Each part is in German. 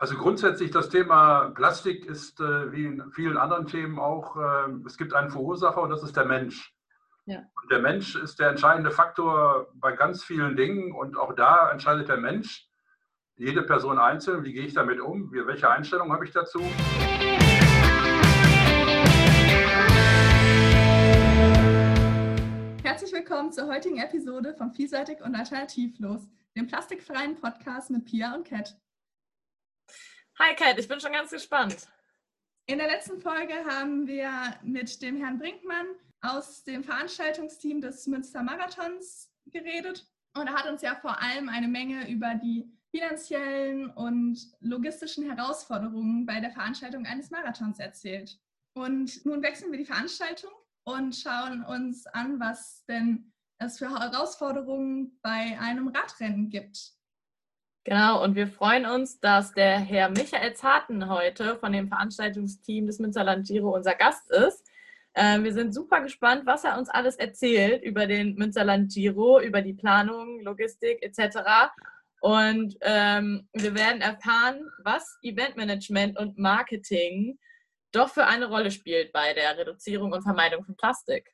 Also grundsätzlich das Thema Plastik ist äh, wie in vielen anderen Themen auch, äh, es gibt einen Verursacher und das ist der Mensch. Ja. Und der Mensch ist der entscheidende Faktor bei ganz vielen Dingen und auch da entscheidet der Mensch, jede Person einzeln, wie gehe ich damit um, welche Einstellung habe ich dazu. Herzlich willkommen zur heutigen Episode von Vielseitig und Alternativlos, dem plastikfreien Podcast mit Pia und Kat. Hi Kat, ich bin schon ganz gespannt. In der letzten Folge haben wir mit dem Herrn Brinkmann aus dem Veranstaltungsteam des Münster Marathons geredet und er hat uns ja vor allem eine Menge über die finanziellen und logistischen Herausforderungen bei der Veranstaltung eines Marathons erzählt. Und nun wechseln wir die Veranstaltung und schauen uns an, was denn es für Herausforderungen bei einem Radrennen gibt. Genau, und wir freuen uns, dass der Herr Michael Zarten heute von dem Veranstaltungsteam des Münsterland Giro unser Gast ist. Ähm, wir sind super gespannt, was er uns alles erzählt über den Münsterland Giro, über die Planung, Logistik etc. Und ähm, wir werden erfahren, was Eventmanagement und Marketing doch für eine Rolle spielt bei der Reduzierung und Vermeidung von Plastik.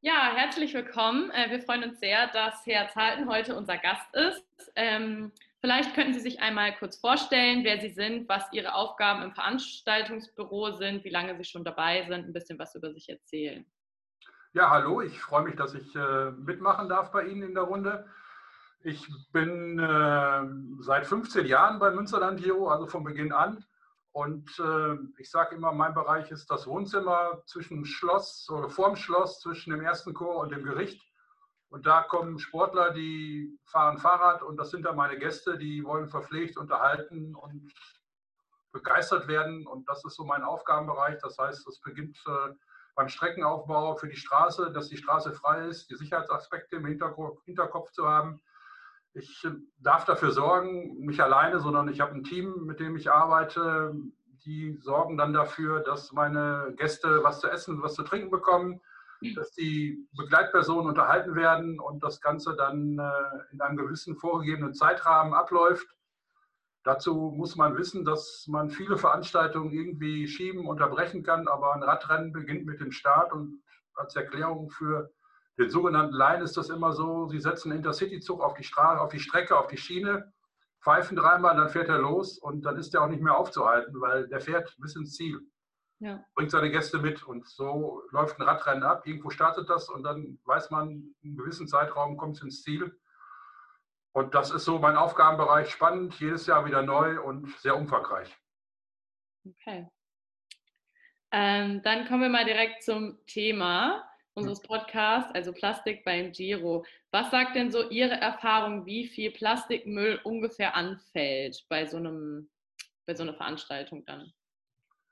Ja, herzlich willkommen. Äh, wir freuen uns sehr, dass Herr Zalten heute unser Gast ist. Ähm, Vielleicht könnten Sie sich einmal kurz vorstellen, wer Sie sind, was Ihre Aufgaben im Veranstaltungsbüro sind, wie lange Sie schon dabei sind, ein bisschen was über sich erzählen. Ja, hallo, ich freue mich, dass ich äh, mitmachen darf bei Ihnen in der Runde. Ich bin äh, seit 15 Jahren bei Münsterland Giro, also von Beginn an. Und äh, ich sage immer, mein Bereich ist das Wohnzimmer zwischen Schloss oder vorm Schloss, zwischen dem ersten Chor und dem Gericht. Und da kommen Sportler, die fahren Fahrrad und das sind dann meine Gäste, die wollen verpflegt unterhalten und begeistert werden. Und das ist so mein Aufgabenbereich. Das heißt, es beginnt äh, beim Streckenaufbau für die Straße, dass die Straße frei ist, die Sicherheitsaspekte im Hinterkopf zu haben. Ich äh, darf dafür sorgen, nicht alleine, sondern ich habe ein Team, mit dem ich arbeite. Die sorgen dann dafür, dass meine Gäste was zu essen, was zu trinken bekommen dass die Begleitpersonen unterhalten werden und das Ganze dann äh, in einem gewissen vorgegebenen Zeitrahmen abläuft. Dazu muss man wissen, dass man viele Veranstaltungen irgendwie schieben, unterbrechen kann, aber ein Radrennen beginnt mit dem Start und als Erklärung für den sogenannten Line ist das immer so, Sie setzen einen Intercity-Zug auf die auf die Strecke, auf die Schiene, pfeifen dreimal, dann fährt er los und dann ist er auch nicht mehr aufzuhalten, weil der fährt bis ins Ziel ja. bringt seine Gäste mit. Und so läuft ein Radrennen ab. Irgendwo startet das und dann weiß man, in einem gewissen Zeitraum kommt es ins Ziel. Und das ist so mein Aufgabenbereich. Spannend, jedes Jahr wieder neu und sehr umfangreich. Okay. Ähm, dann kommen wir mal direkt zum Thema unseres Podcasts, also Plastik beim Giro. Was sagt denn so Ihre Erfahrung, wie viel Plastikmüll ungefähr anfällt bei so, einem, bei so einer Veranstaltung dann?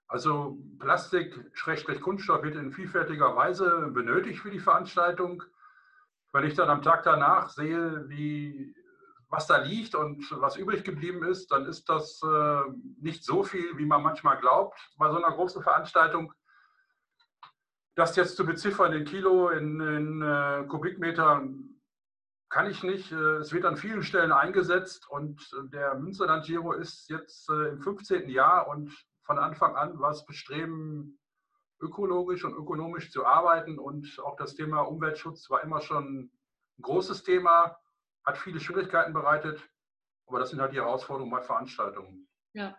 Also Plastik, Schrägstrich Kunststoff wird in vielfältiger Weise benötigt für die Veranstaltung. Wenn ich dann am Tag danach sehe, wie, was da liegt und was übrig geblieben ist, dann ist das äh, nicht so viel, wie man manchmal glaubt bei so einer großen Veranstaltung. Das jetzt zu beziffern in Kilo, in, in äh, Kubikmeter, kann ich nicht. Äh, es wird an vielen Stellen eingesetzt und der Münsterland Giro ist jetzt äh, im 15. Jahr und von Anfang an war es Bestreben, ökologisch und ökonomisch zu arbeiten. Und auch das Thema Umweltschutz war immer schon ein großes Thema, hat viele Schwierigkeiten bereitet. Aber das sind halt die Herausforderungen bei Veranstaltungen. Ja.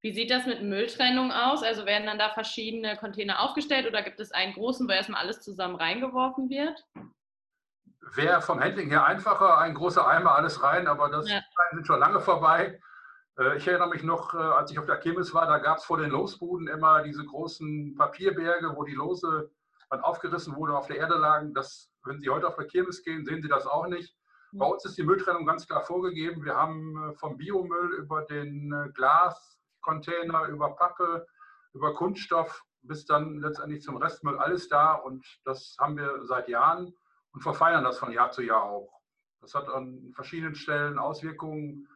Wie sieht das mit Mülltrennung aus? Also werden dann da verschiedene Container aufgestellt oder gibt es einen großen, wo erstmal alles zusammen reingeworfen wird? Wäre vom Handling her einfacher, ein großer Eimer, alles rein, aber das ja. sind schon lange vorbei. Äh, ich erinnere mich noch, äh, als ich auf der Kirmes war, da gab es vor den Losbuden immer diese großen Papierberge, wo die Lose dann aufgerissen wurde, auf der Erde lagen. Das, wenn Sie heute auf der Kirmes gehen, sehen Sie das auch nicht. Mhm. Bei uns ist die Mülltrennung ganz klar vorgegeben. Wir haben äh, vom Biomüll über den Glascontainer, über Pappe, über Kunststoff bis dann letztendlich zum Restmüll alles da. Und das haben wir seit Jahren und verfeinern das von Jahr zu Jahr auch. Das hat an verschiedenen Stellen Auswirkungen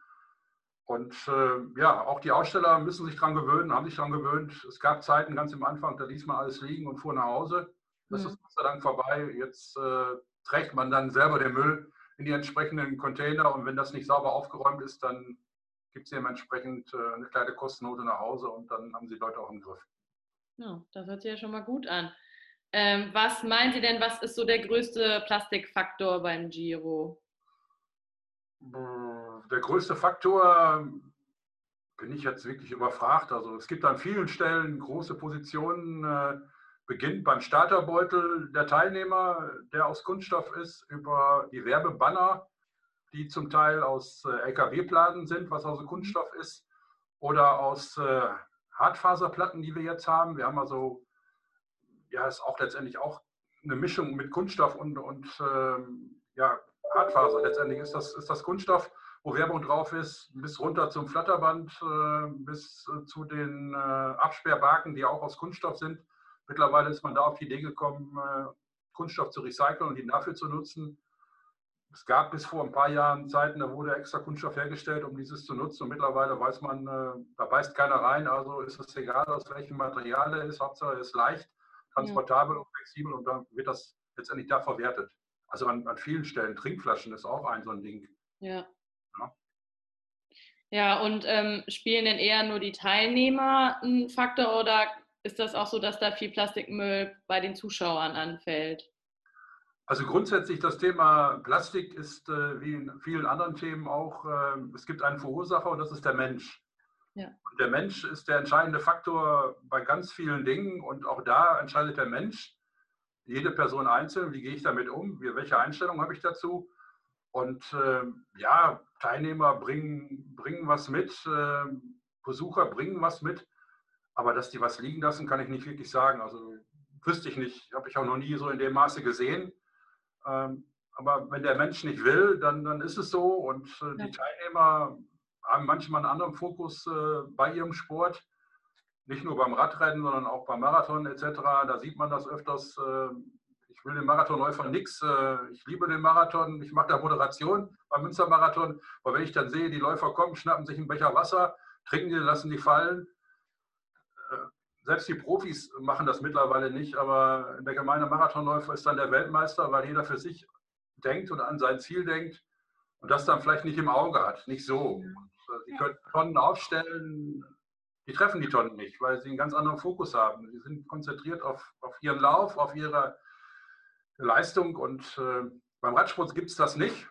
und äh, ja, auch die Aussteller müssen sich daran gewöhnen, haben sich daran gewöhnt. Es gab Zeiten ganz am Anfang, da ließ man alles liegen und fuhr nach Hause. Das mhm. ist Gott sei Dank vorbei. Jetzt äh, trägt man dann selber den Müll in die entsprechenden Container und wenn das nicht sauber aufgeräumt ist, dann gibt es dementsprechend äh, eine kleine Kostennote nach Hause und dann haben sie Leute auch im Griff. Ja, das hört sich ja schon mal gut an. Ähm, was meinen Sie denn, was ist so der größte Plastikfaktor beim Giro? Der größte Faktor bin ich jetzt wirklich überfragt. Also es gibt an vielen Stellen große Positionen, äh, beginnt beim Starterbeutel der Teilnehmer, der aus Kunststoff ist, über die Werbebanner, die zum Teil aus äh, LKW-Platen sind, was also Kunststoff ist, oder aus äh, Hartfaserplatten, die wir jetzt haben. Wir haben also, ja, ist auch letztendlich auch eine Mischung mit Kunststoff und, und ähm, ja, Hartfaser. Letztendlich ist das, ist das Kunststoff, wo Werbung drauf ist, bis runter zum Flatterband, äh, bis äh, zu den äh, Absperrbaken, die auch aus Kunststoff sind. Mittlerweile ist man da auf die Idee gekommen, Kunststoff zu recyceln und ihn dafür zu nutzen. Es gab bis vor ein paar Jahren Zeiten, da wurde extra Kunststoff hergestellt, um dieses zu nutzen. Und mittlerweile weiß man, da beißt keiner rein. Also ist es egal, aus welchem Material er ist. Hauptsache er ist leicht, transportabel ja. und flexibel und dann wird das letztendlich da verwertet. Also an, an, vielen Stellen. Trinkflaschen ist auch ein so ein Ding. Ja. Ja, ja und ähm, spielen denn eher nur die Teilnehmer einen Faktor oder ist das auch so, dass da viel Plastikmüll bei den Zuschauern anfällt? Also grundsätzlich das Thema Plastik ist äh, wie in vielen anderen Themen auch, äh, es gibt einen Verursacher und das ist der Mensch. Ja. der Mensch ist der entscheidende Faktor bei ganz vielen Dingen und auch da entscheidet der Mensch, jede Person einzeln, wie gehe ich damit um, wie, welche Einstellung habe ich dazu. Und äh, ja, Teilnehmer bringen, bringen was mit, äh, Besucher bringen was mit, aber dass die was liegen lassen, kann ich nicht wirklich sagen. Also wüsste ich nicht, habe ich auch noch nie so in dem Maße gesehen. Ähm, aber wenn der Mensch nicht will, dann, dann ist es so. Und äh, die Teilnehmer haben manchmal einen anderen Fokus äh, bei ihrem Sport. Nicht nur beim Radrennen, sondern auch beim Marathon etc. Da sieht man das öfters. Äh, ich will den Marathonläufer nichts. Ich liebe den Marathon. Ich mache da Moderation beim Münstermarathon. Aber wenn ich dann sehe, die Läufer kommen, schnappen sich einen Becher Wasser, trinken die, lassen die fallen. Selbst die Profis machen das mittlerweile nicht, aber der gemeine Marathonläufer ist dann der Weltmeister, weil jeder für sich denkt und an sein Ziel denkt und das dann vielleicht nicht im Auge hat, nicht so. Äh, sie können Tonnen aufstellen, die treffen die Tonnen nicht, weil sie einen ganz anderen Fokus haben. Sie sind konzentriert auf, auf ihren Lauf, auf ihre Leistung und äh, beim Radsport gibt es das nicht.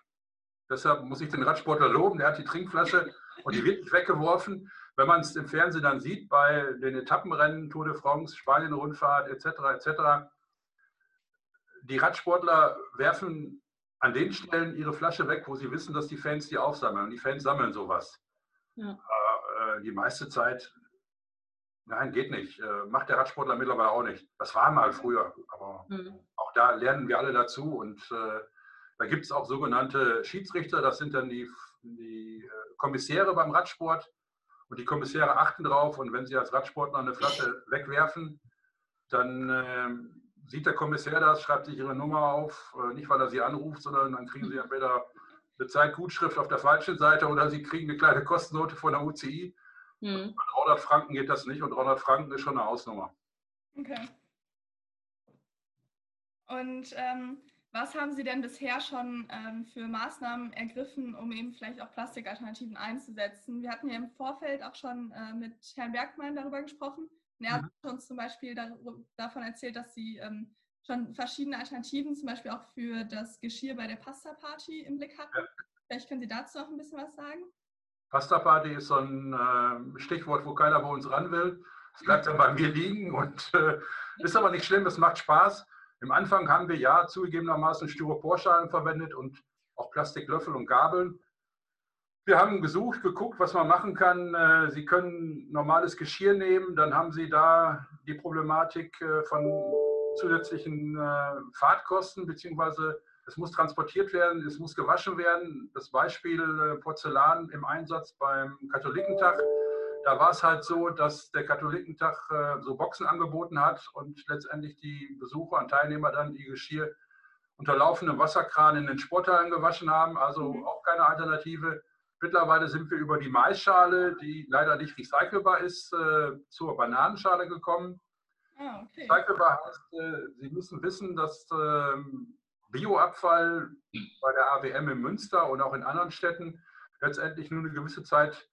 Deshalb muss ich den Radsportler loben, der hat die Trinkflasche und die wird nicht weggeworfen wenn man es im Fernsehen dann sieht, bei den Etappenrennen, Tour de France, Spanien-Rundfahrt etc., etc., die Radsportler werfen an den Stellen ihre Flasche weg, wo sie wissen, dass die Fans die aufsammeln. Und die Fans sammeln sowas. Ja. Äh, die meiste Zeit, nein, geht nicht. Äh, macht der Radsportler mittlerweile auch nicht. Das war mal früher, aber mhm. auch da lernen wir alle dazu. Und äh, da gibt es auch sogenannte Schiedsrichter, das sind dann die, die äh, Kommissäre beim Radsport. Und die Kommissäre achten drauf und wenn sie als Radsportler eine Flasche wegwerfen, dann äh, sieht der Kommissär das, schreibt sich ihre Nummer auf, äh, nicht weil er sie anruft, sondern dann kriegen sie entweder eine Zeitgutschrift auf der falschen Seite oder sie kriegen eine kleine Kostennote von der UCI. Mhm. Bei 300 Franken geht das nicht und 300 Franken ist schon eine Hausnummer. Okay. Und ähm, was haben Sie denn bisher schon ähm, für Maßnahmen ergriffen, um eben vielleicht auch Plastikalternativen einzusetzen? Wir hatten ja im Vorfeld auch schon äh, mit Herrn Bergmann darüber gesprochen. Und er mhm. hat uns zum Beispiel darüber, davon erzählt, dass Sie ähm, schon verschiedene Alternativen, zum Beispiel auch für das Geschirr bei der Pasta-Party im Blick hatten. Ja. Vielleicht können Sie dazu noch ein bisschen was sagen. Pasta-Party ist so ein äh, Stichwort, wo keiner bei uns ran will. Es bleibt dann bei mir liegen und äh, ist aber nicht schlimm, es macht Spaß. Im Anfang haben wir ja zugegebenermaßen Styroporschalen verwendet und auch Plastiklöffel und Gabeln. Wir haben gesucht, geguckt, was man machen kann. Äh, Sie können normales Geschirr nehmen, dann haben Sie da die Problematik äh, von zusätzlichen äh, Fahrtkosten, beziehungsweise es muss transportiert werden, es muss gewaschen werden. Das Beispiel Porzellan im Einsatz beim Katholikentag da war es halt so, dass der Katholikentag äh, so Boxen angeboten hat und letztendlich die Besucher und Teilnehmer dann ihr Geschirr unter laufendem Wasserkran in den Sporthallen gewaschen haben. Also mhm. auch keine Alternative. Mittlerweile sind wir über die Maisschale, die leider nicht recycelbar ist, äh, zur Bananenschale gekommen. Ah, okay. Recycelbar heißt, äh, Sie müssen wissen, dass ähm, Bioabfall bei der AWM in Münster und auch in anderen Städten letztendlich nur eine gewisse Zeit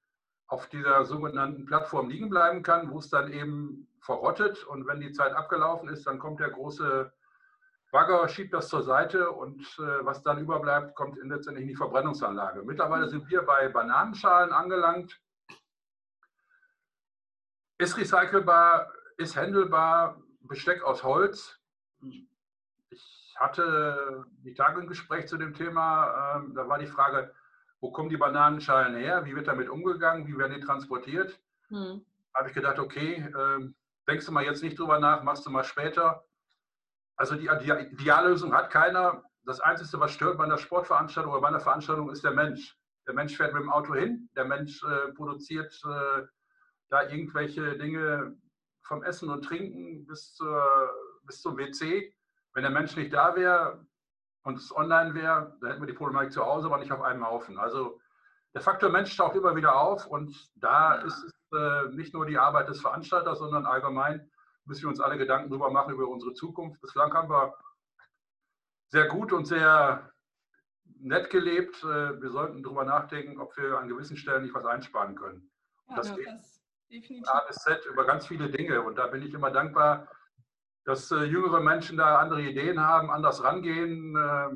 auf dieser sogenannten Plattform liegen bleiben kann, wo es dann eben verrottet und wenn die Zeit abgelaufen ist, dann kommt der große Bagger, schiebt das zur Seite und äh, was dann überbleibt, kommt in letztendlich in die Verbrennungsanlage. Mittlerweile sind wir bei Bananenschalen angelangt. Ist recycelbar, ist handelbar, Besteck aus Holz. Ich hatte die Tage ein Gespräch zu dem Thema, ähm, da war die Frage, wo kommen die Bananenschalen her, wie wird damit umgegangen, wie werden die transportiert. Hm. Da habe ich gedacht, okay, äh, denkst du mal jetzt nicht drüber nach, machst du mal später. Also die, die Ideallösung hat keiner. Das Einzige, was stört bei einer Sportveranstaltung oder bei einer Veranstaltung, ist der Mensch. Der Mensch fährt mit dem Auto hin, der Mensch äh, produziert äh, da irgendwelche Dinge vom Essen und Trinken bis, zur, bis zum WC. Wenn der Mensch nicht da wäre und es online wäre, dann hätten wir die Problematik zu Hause, aber nicht auf einem Haufen. Also der Faktor Mensch taucht immer wieder auf und da ist es äh, nicht nur die Arbeit des Veranstalters, sondern allgemein müssen wir uns alle Gedanken darüber machen, über unsere Zukunft. Bislang haben wir sehr gut und sehr nett gelebt. Äh, wir sollten darüber nachdenken, ob wir an gewissen Stellen nicht was einsparen können. Ja, das geht das definitiv. A bis Z über ganz viele Dinge. Und da bin ich immer dankbar, dass äh, jüngere Menschen da andere Ideen haben, anders rangehen, äh,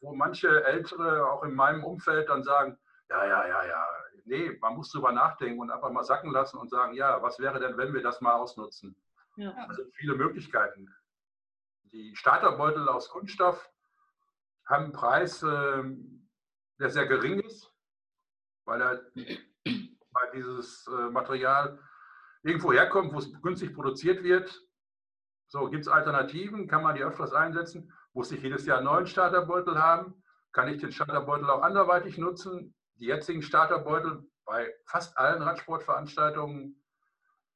wo manche Ältere auch in meinem Umfeld dann sagen, ja, ja, ja, ja, nee, man muss drüber nachdenken und einfach mal sacken lassen und sagen, ja, was wäre denn, wenn wir das mal ausnutzen? Ja. Also viele Möglichkeiten. Die Starterbeutel aus Kunststoff haben einen Preis, ähm, der sehr gering ist, weil, er, weil dieses äh, Material irgendwo herkommt, wo es günstig produziert wird. So, gibt es Alternativen? Kann man die öfters einsetzen? Muss ich jedes Jahr einen neuen Starterbeutel haben? Kann ich den Starterbeutel auch anderweitig nutzen? Die jetzigen Starterbeutel bei fast allen Radsportveranstaltungen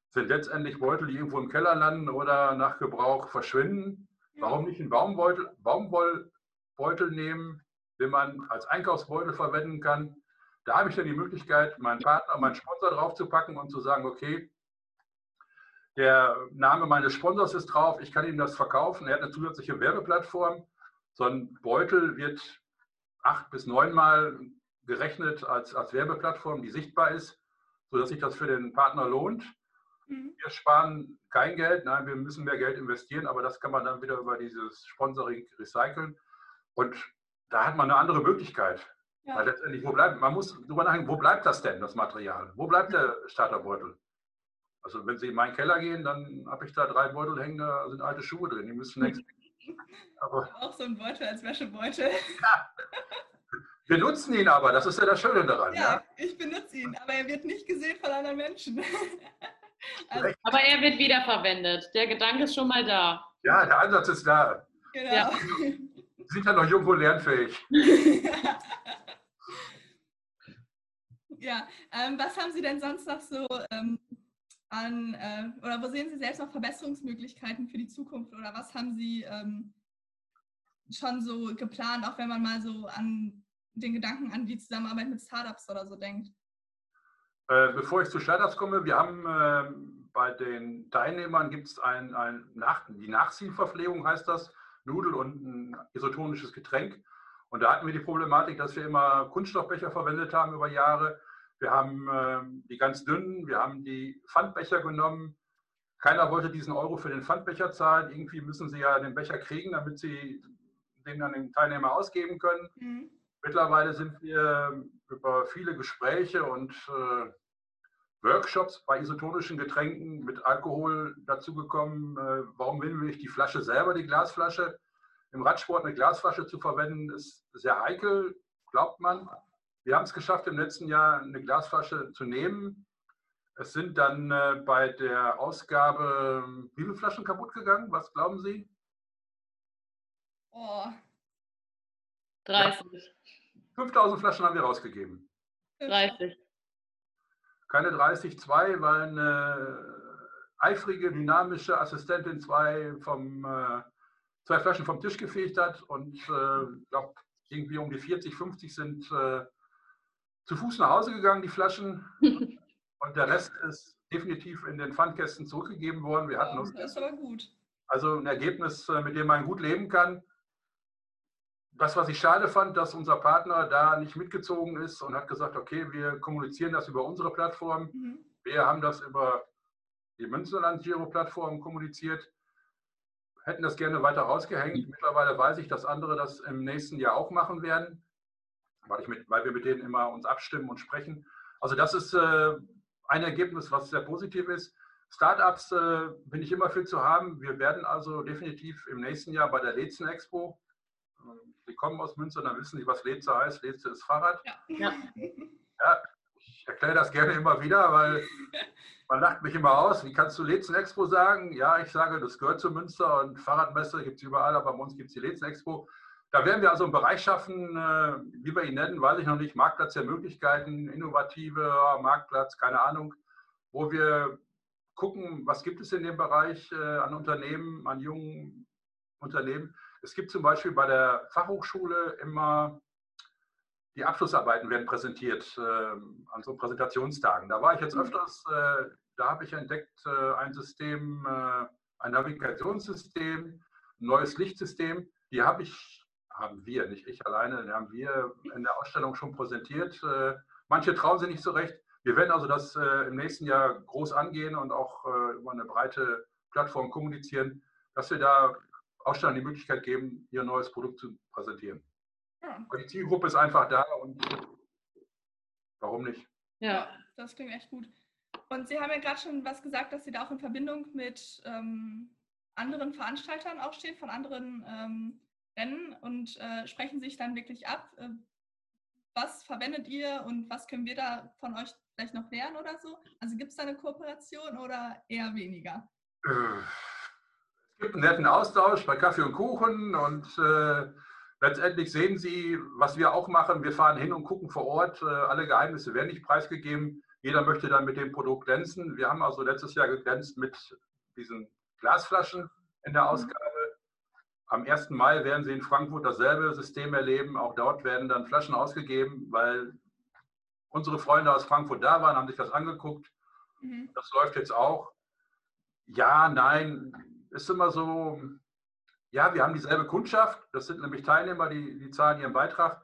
sind letztendlich Beutel, die irgendwo im Keller landen oder nach Gebrauch verschwinden. Warum nicht einen Baumbeutel, Baumwollbeutel nehmen, den man als Einkaufsbeutel verwenden kann? Da habe ich dann die Möglichkeit, meinen Partner, meinen Sponsor draufzupacken und zu sagen, okay, der Name meines Sponsors ist drauf, ich kann ihm das verkaufen. Er hat eine zusätzliche Werbeplattform. So ein Beutel wird acht bis neunmal gerechnet als, als Werbeplattform, die sichtbar ist, sodass sich das für den Partner lohnt. Mhm. Wir sparen kein Geld, nein, wir müssen mehr Geld investieren, aber das kann man dann wieder über dieses Sponsoring recyceln. Und da hat man eine andere Möglichkeit. Ja. Letztendlich, wo bleibt, man muss darüber nachdenken, wo bleibt das denn, das Material? Wo bleibt der Starterbeutel? Also wenn Sie in meinen Keller gehen, dann habe ich da drei Beutel hängen, da sind alte Schuhe drin, die müssen längst. Aber, Auch so ein Beutel als Wäschebeutel. Ja. Wir nutzen ihn aber, das ist ja das Schöne daran. Ja, ja, ich benutze ihn, aber er wird nicht gesehen von anderen Menschen. Also, aber er wird wiederverwendet. Der Gedanke ist schon mal da. Ja, der Ansatz ist da. Genau. Ja. Sind ja noch jung und lernfähig. ja, ähm, was haben Sie denn sonst noch so ähm, an, äh, oder wo sehen Sie selbst noch Verbesserungsmöglichkeiten für die Zukunft? Oder was haben Sie ähm, schon so geplant, auch wenn man mal so an den Gedanken an die Zusammenarbeit mit Startups oder so denkt? Äh, bevor ich zu Startups komme, wir haben äh, bei den Teilnehmern gibt es ein, ein Nach die Nachziehverpflegung heißt das, Nudel und ein isotonisches Getränk. Und da hatten wir die Problematik, dass wir immer Kunststoffbecher verwendet haben über Jahre. Wir haben äh, die ganz dünnen, wir haben die Pfandbecher genommen. Keiner wollte diesen Euro für den Pfandbecher zahlen. Irgendwie müssen sie ja den Becher kriegen, damit sie den an den Teilnehmer ausgeben können. Mhm. Mittlerweile sind wir über viele Gespräche und äh, Workshops bei isotonischen Getränken mit Alkohol dazu gekommen, äh, warum will ich die Flasche selber, die Glasflasche. Im Radsport eine Glasflasche zu verwenden, ist sehr heikel, glaubt man. Wir haben es geschafft, im letzten Jahr eine Glasflasche zu nehmen. Es sind dann äh, bei der Ausgabe wie viele Flaschen kaputt gegangen? Was glauben Sie? Oh. 30. Ja. 5000 Flaschen haben wir rausgegeben. 30. Keine 30, 2, weil eine eifrige, dynamische Assistentin zwei, vom, äh, zwei Flaschen vom Tisch gefegt hat und ich äh, glaube, irgendwie um die 40, 50 sind äh, zu Fuß nach Hause gegangen, die Flaschen. und der Rest ist definitiv in den Pfandkästen zurückgegeben worden. Wir hatten oh, das ist aber gut. Also ein Ergebnis, äh, mit dem man gut leben kann das, was ich schade fand, dass unser Partner da nicht mitgezogen ist und hat gesagt, okay, wir kommunizieren das über unsere Plattform. Mhm. Wir haben das über die Münsterland-Giro-Plattform kommuniziert, hätten das gerne weiter rausgehängt. Mittlerweile weiß ich, dass andere das im nächsten Jahr auch machen werden, weil, ich mit, weil wir mit denen immer uns abstimmen und sprechen. Also das ist äh, ein Ergebnis, was sehr positiv ist. Startups äh, bin ich immer für zu haben. Wir werden also definitiv im nächsten Jahr bei der Lezen Expo, äh, Sie kommen aus Münster, dann wissen Sie, was Leze heißt. Leze ist Fahrrad. Ja. Ja. Ja, ich erkläre das gerne immer wieder, weil man lacht mich immer aus. Wie kannst du Lezen Expo sagen? Ja, ich sage, das gehört zu Münster und Fahrradmesse gibt es überall, aber bei uns gibt es die Lezen Expo. Da werden wir also einen Bereich schaffen, äh, wie wir ihn nennen, weiß ich noch nicht, Marktplatz der Möglichkeiten, innovative Marktplatz, keine Ahnung, wo wir gucken, was gibt es in dem Bereich äh, an Unternehmen, an jungen Unternehmen. Es gibt zum Beispiel bei der Fachhochschule immer die Abschlussarbeiten werden präsentiert äh, an so Präsentationstagen. Da war ich jetzt öfters, äh, da habe ich entdeckt ein System, ein Navigationssystem, ein neues Lichtsystem. Die habe ich, haben wir, nicht ich alleine, die haben wir in der Ausstellung schon präsentiert. Äh, manche trauen sich nicht so recht. Wir werden also das äh, im nächsten Jahr groß angehen und auch über eine breite Plattform kommunizieren, dass wir da Ausstellern die Möglichkeit geben, ihr neues Produkt zu präsentieren. Ja. Die Zielgruppe ist einfach da und warum nicht? Ja. das klingt echt gut. Und Sie haben ja gerade schon was gesagt, dass Sie da auch in Verbindung mit ähm, anderen Veranstaltern auch stehen, von anderen ähm, Rennen und äh, sprechen sich dann wirklich ab. Äh, was verwendet ihr und was können wir da von euch vielleicht noch lernen oder so? Also gibt es da eine Kooperation oder eher weniger? Es gibt einen netten Austausch bei Kaffee und Kuchen und äh, letztendlich sehen Sie, was wir auch machen. Wir fahren hin und gucken vor Ort. Äh, alle Geheimnisse werden nicht preisgegeben. Jeder möchte dann mit dem Produkt glänzen. Wir haben also letztes Jahr geglänzt mit diesen Glasflaschen in der Ausgabe. Am 1. Mai werden Sie in Frankfurt dasselbe System erleben. Auch dort werden dann Flaschen ausgegeben, weil unsere Freunde aus Frankfurt da waren, haben sich das angeguckt. Mhm. Das läuft jetzt auch. Ja, nein, ist immer so, ja, wir haben dieselbe Kundschaft, das sind nämlich Teilnehmer, die, die zahlen ihren Beitrag,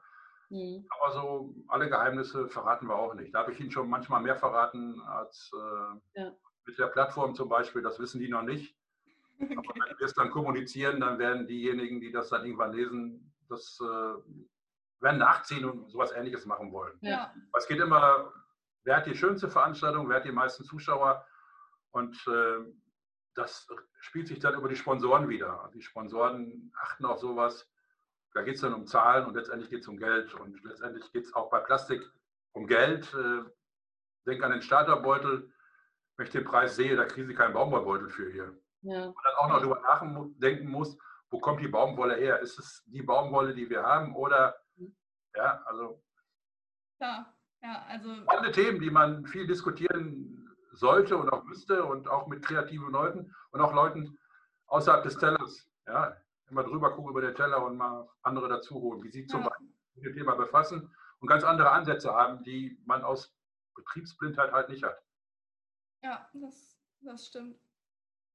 Mhm. aber so alle Geheimnisse verraten wir auch nicht. Da habe ich Ihnen schon manchmal mehr verraten als äh, Ja. mit der Plattform zum Beispiel, das wissen die noch nicht. Aber Okay. wenn wir es dann kommunizieren, dann werden diejenigen, die das dann irgendwann lesen, das äh, werden nachziehen und sowas ähnliches machen wollen. Ja. Aber Es geht immer, wer hat die schönste Veranstaltung, wer hat die meisten Zuschauer und äh, das spielt sich dann über die Sponsoren wieder. Die Sponsoren achten auf sowas. Da geht es dann um Zahlen und letztendlich geht es um Geld. Und letztendlich geht es auch bei Plastik um Geld. Äh, denk an den Starterbeutel. Wenn ich den Preis sehe, da kriegen Sie keinen Baumwollbeutel für hier. Ja. Und dann auch noch darüber nachdenken muss, wo kommt die Baumwolle her? Ist es die Baumwolle, die wir haben? Oder, ja, also Klar. Ja, also spannende Themen, die man viel diskutieren sollte und auch müsste und auch mit kreativen Leuten und auch Leuten außerhalb des Tellers. Ja, immer drüber gucken über den Teller und mal andere dazu holen, wie sie zum Ja. Beispiel mit dem Thema befassen und ganz andere Ansätze haben, die man aus Betriebsblindheit halt nicht hat. ja, das, das stimmt.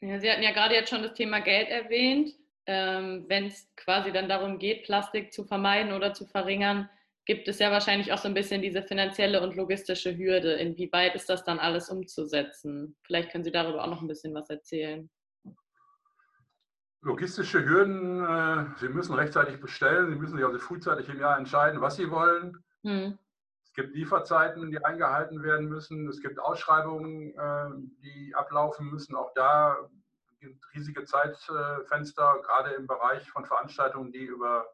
Ja, Sie hatten ja gerade jetzt schon das Thema Geld erwähnt. Ähm, Wenn es quasi dann darum geht, Plastik zu vermeiden oder zu verringern, gibt es ja wahrscheinlich auch so ein bisschen diese finanzielle und logistische Hürde. Inwieweit ist das dann alles umzusetzen? Vielleicht können Sie darüber auch noch ein bisschen was erzählen. Logistische Hürden, äh, Sie müssen rechtzeitig bestellen, Sie müssen sich also frühzeitig im Jahr entscheiden, was Sie wollen. Hm. Es gibt Lieferzeiten, die eingehalten werden müssen. Es gibt Ausschreibungen, äh, die ablaufen müssen. Auch da gibt es riesige Zeitfenster, gerade im Bereich von Veranstaltungen, die über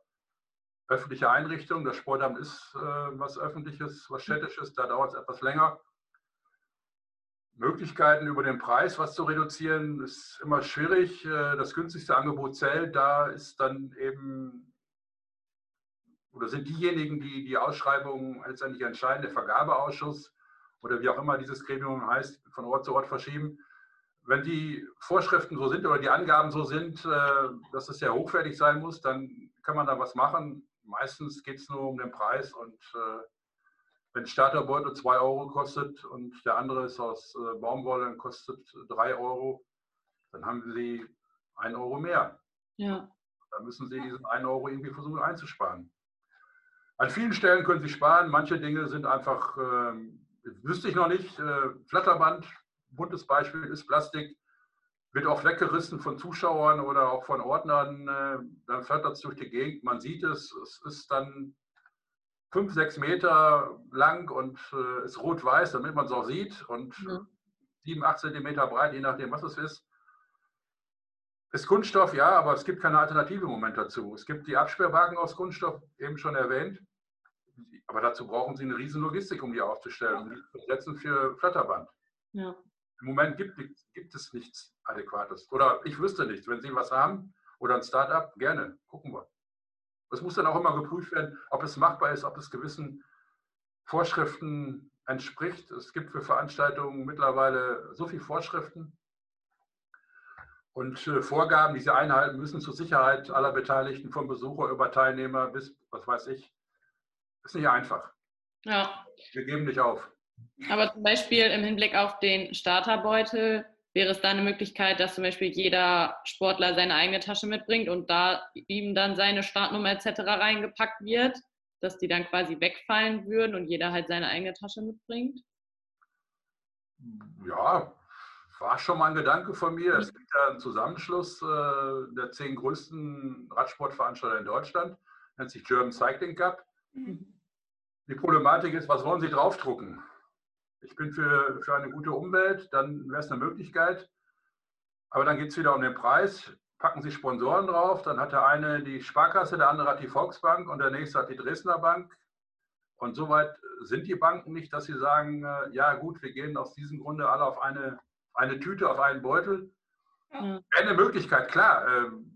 öffentliche Einrichtungen, das Sportamt ist äh, was öffentliches, was städtisches, da dauert es etwas länger. Möglichkeiten über den Preis was zu reduzieren, ist immer schwierig. Äh, Das günstigste Angebot zählt. Da ist dann eben oder sind diejenigen, die die Ausschreibung letztendlich entscheiden, der Vergabeausschuss oder wie auch immer dieses Gremium heißt, von Ort zu Ort verschieben. Wenn die Vorschriften so sind oder die Angaben so sind, äh, dass es sehr hochwertig sein muss, dann kann man da was machen. Meistens geht es nur um den Preis und äh, wenn Starterbeutel 2 Euro kostet und der andere ist aus äh, Baumwolle und kostet 3 Euro, dann haben sie 1 Euro mehr. Ja. Da müssen Sie diesen 1 Euro irgendwie versuchen einzusparen. An vielen Stellen können Sie sparen. Manche Dinge sind einfach, äh, wüsste ich noch nicht. Äh, Flatterband, buntes Beispiel, ist Plastik, wird oft weggerissen von Zuschauern oder auch von Ordnern. Äh, dann flattert es durch die Gegend. Man sieht es. Es ist dann fünf, sechs Meter lang und äh, ist rot-weiß, damit man es auch sieht. Und Mhm. sieben, acht Zentimeter breit, je nachdem, was es ist. Ist Kunststoff, ja, aber es gibt keine Alternative im Moment dazu. Es gibt die Absperrwagen aus Kunststoff, eben schon erwähnt. Aber dazu brauchen Sie eine riesen Logistik, um die aufzustellen, um die zu setzen für Flatterband. Ja. Im Moment gibt, gibt es nichts Adäquates. Oder ich wüsste nichts. Wenn Sie was haben oder ein Start-up, gerne, gucken wir. Es muss dann auch immer geprüft werden, ob es machbar ist, ob es gewissen Vorschriften entspricht. Es gibt für Veranstaltungen mittlerweile so viele Vorschriften und Vorgaben, die sie einhalten müssen zur Sicherheit aller Beteiligten, vom Besucher über Teilnehmer bis, was weiß ich. Ist nicht einfach. ja. Wir geben nicht auf. Aber zum Beispiel im Hinblick auf den Starterbeutel wäre es da eine Möglichkeit, dass zum Beispiel jeder Sportler seine eigene Tasche mitbringt und da ihm dann seine Startnummer etc. reingepackt wird, dass die dann quasi wegfallen würden und jeder halt seine eigene Tasche mitbringt. Ja, war schon mal ein Gedanke von mir. Es gibt ja einen Zusammenschluss äh, der zehn größten Radsportveranstalter in Deutschland, nennt sich German Cycling Cup. Mhm. Die Problematik ist, was wollen Sie draufdrucken? Ich bin für, für eine gute Umwelt, dann wäre es eine Möglichkeit. Aber dann geht es wieder um den Preis. Packen Sie Sponsoren drauf, dann hat der eine die Sparkasse, der andere hat die Volksbank und der nächste hat die Dresdner Bank. Und soweit sind die Banken nicht, dass sie sagen, äh, ja gut, wir gehen aus diesem Grunde alle auf eine, eine Tüte, auf einen Beutel. Ja. Eine Möglichkeit, klar. Ähm,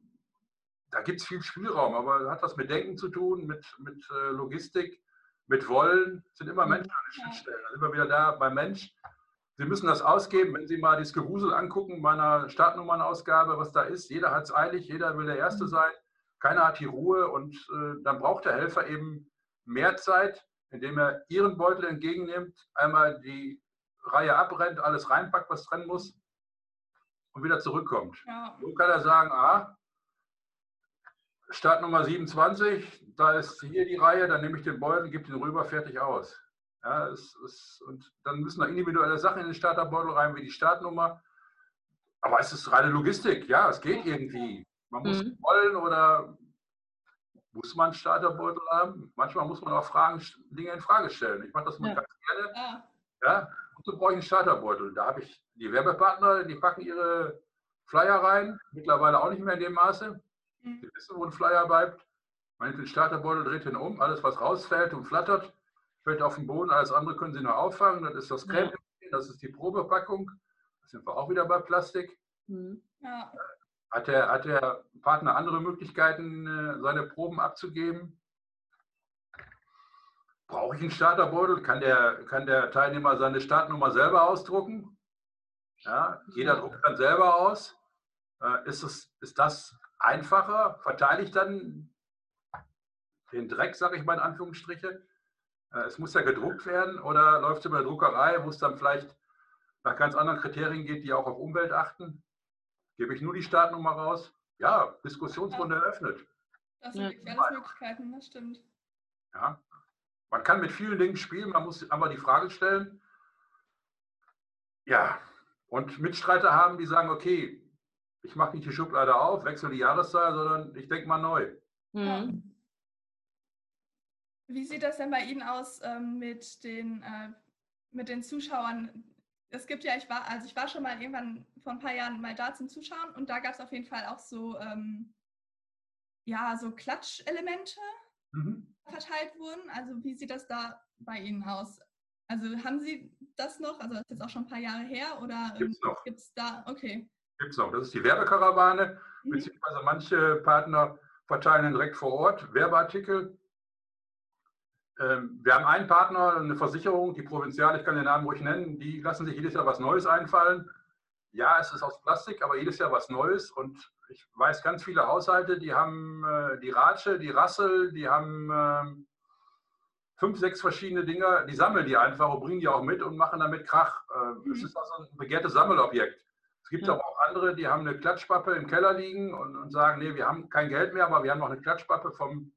da gibt es viel Spielraum, aber hat was mit Denken zu tun, mit, mit äh, Logistik, mit Wollen. Es sind immer Mhm. Menschen an den. Schnittstellen. Da sind wir wieder da beim Mensch. Sie müssen das ausgeben, wenn Sie mal das Gewusel angucken, meiner Startnummernausgabe, was da ist. Jeder hat es eilig, jeder will der Erste Mhm. sein. Keiner hat die Ruhe und äh, dann braucht der Helfer eben mehr Zeit, indem er Ihren Beutel entgegennimmt, einmal die Reihe abrennt, alles reinpackt, was drin muss und wieder zurückkommt. Ja. So kann er sagen, ah, Startnummer 27, da ist hier die Reihe, dann nehme ich den Beutel, gebe den rüber, fertig aus. Ja, es, es, und dann müssen da individuelle Sachen in den Starterbeutel rein, wie die Startnummer. Aber es ist reine Logistik, ja, es geht irgendwie. Man muss Mhm. wollen oder muss man einen Starterbeutel haben? Manchmal muss man auch Fragen, Dinge in Frage stellen. Ich mache das mal Ja. ganz gerne. Ja. Ja, so brauche ich einen Starterbeutel. Da habe ich die Werbepartner, die packen ihre Flyer rein, mittlerweile auch nicht mehr in dem Maße. Mhm. Sie wissen, wo ein Flyer bleibt. Man nimmt den Starterbeutel, dreht ihn um, alles, was rausfällt und flattert, fällt auf den Boden, alles andere können Sie nur auffangen. Das ist das Ja. Creme, das ist die Probepackung. Da sind wir auch wieder bei Plastik. Mhm. Ja. Hat der, hat der Partner andere Möglichkeiten, äh, seine Proben abzugeben? Brauche ich einen Starterbeutel? Kann der, kann der Teilnehmer seine Startnummer selber ausdrucken? Ja, jeder Ja. druckt dann selber aus. Äh, Ist, es, ist das einfacher? Verteile ich dann den Dreck, sage ich mal in Anführungsstriche? Äh, Es muss ja gedruckt werden oder läuft es über eine Druckerei, wo es dann vielleicht nach ganz anderen Kriterien geht, die auch auf Umwelt achten? Gebe ich nur die Startnummer raus? Ja, Diskussionsrunde eröffnet. Das sind alles Möglichkeiten, das stimmt. Ja. Man kann mit vielen Dingen spielen, man muss aber die Frage stellen. Ja, und Mitstreiter haben, die sagen, okay, ich mache nicht die Schublade auf, wechsle die Jahreszahl, sondern ich denke mal neu. Mhm. Wie sieht das denn bei Ihnen aus ähm, mit, den, äh, mit den Zuschauern? Es gibt ja, ich war, also ich war schon mal irgendwann vor ein paar Jahren mal da zum Zuschauen und da gab es auf jeden Fall auch so, ähm, ja, so Klatschelemente Mhm. Verteilt wurden. Also wie sieht das da bei Ihnen aus? Also haben Sie das noch? Also das ist jetzt auch schon ein paar Jahre her oder Gibt's noch. gibt es da? Okay. Gibt es noch. Das ist die Werbekarawane, Mhm. beziehungsweise manche Partner verteilen direkt vor Ort Werbeartikel. Ähm, Wir haben einen Partner, eine Versicherung, die Provinzial, ich kann den Namen ruhig nennen, die lassen sich jedes Jahr was Neues einfallen. Ja, es ist aus Plastik, aber jedes Jahr was Neues. Und ich weiß ganz viele Haushalte, die haben äh, die Ratsche, die Rassel, die haben ähm, fünf, sechs verschiedene Dinger, die sammeln die einfach und bringen die auch mit und machen damit Krach. Äh, Es Mhm. ist also ein begehrtes Sammelobjekt. Es Es gibt aber auch andere, die haben eine Klatschpappe im Keller liegen und, und sagen, nee, wir haben kein Geld mehr, aber wir haben noch eine Klatschpappe vom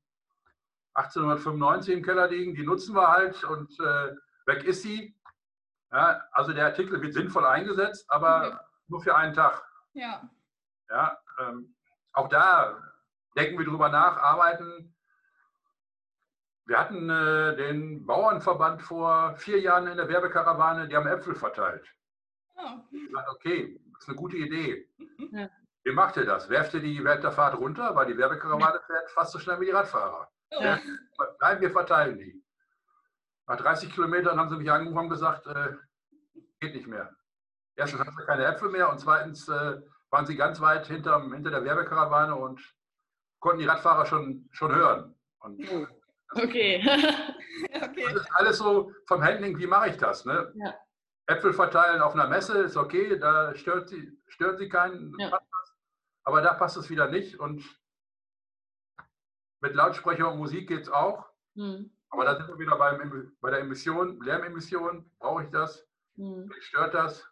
1895 im Keller liegen, die nutzen wir halt und äh, weg ist sie. Ja, also der Artikel wird sinnvoll eingesetzt, aber Okay. nur für einen Tag. Ja. Ja, ähm, auch da denken wir drüber nach, arbeiten. Wir hatten äh, den Bauernverband vor vier Jahren in der Werbekarawane, die haben Äpfel verteilt. Oh. Ich gesagt, okay, das ist eine gute Idee. Ja. Wie macht ihr das? Werft ihr die während der Fahrt runter, weil die Werbekarawane fährt fast so schnell wie die Radfahrer. Oh. Ja. Nein, wir verteilen die. Nach 30 Kilometern haben sie mich angerufen und gesagt, äh, geht nicht mehr. Erstens haben sie keine Äpfel mehr und zweitens äh, waren sie ganz weit hinterm, hinter der Werbekarawane und konnten die Radfahrer schon, schon hören. Und. Okay. Okay. das ist alles so vom Handling, wie mache ich das? Ne? Ja. Äpfel verteilen auf einer Messe ist okay, da stört sie, stört sie keinen. Ja. Aber da passt es wieder nicht. Und mit Lautsprecher und Musik geht es auch. Hm. Aber da sind wir wieder beim, bei der Emission, Lärmemission. Brauche ich das? Hm. Mich stört das?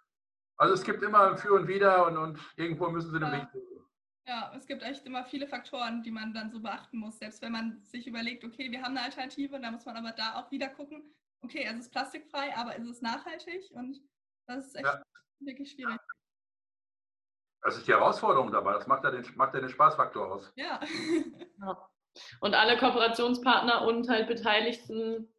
Also es gibt immer ein Für und Wider und, und irgendwo müssen sie den Ja. Weg finden. Ja, es gibt echt immer viele Faktoren, die man dann so beachten muss. Selbst wenn man sich überlegt, okay, wir haben eine Alternative, da muss man aber da auch wieder gucken, okay, es ist plastikfrei, aber ist es nachhaltig? Und das ist echt Ja. wirklich schwierig. Das ist die Herausforderung dabei. Das macht ja den, macht ja den Spaßfaktor aus. Ja. Ja. Und alle Kooperationspartner und halt beteiligten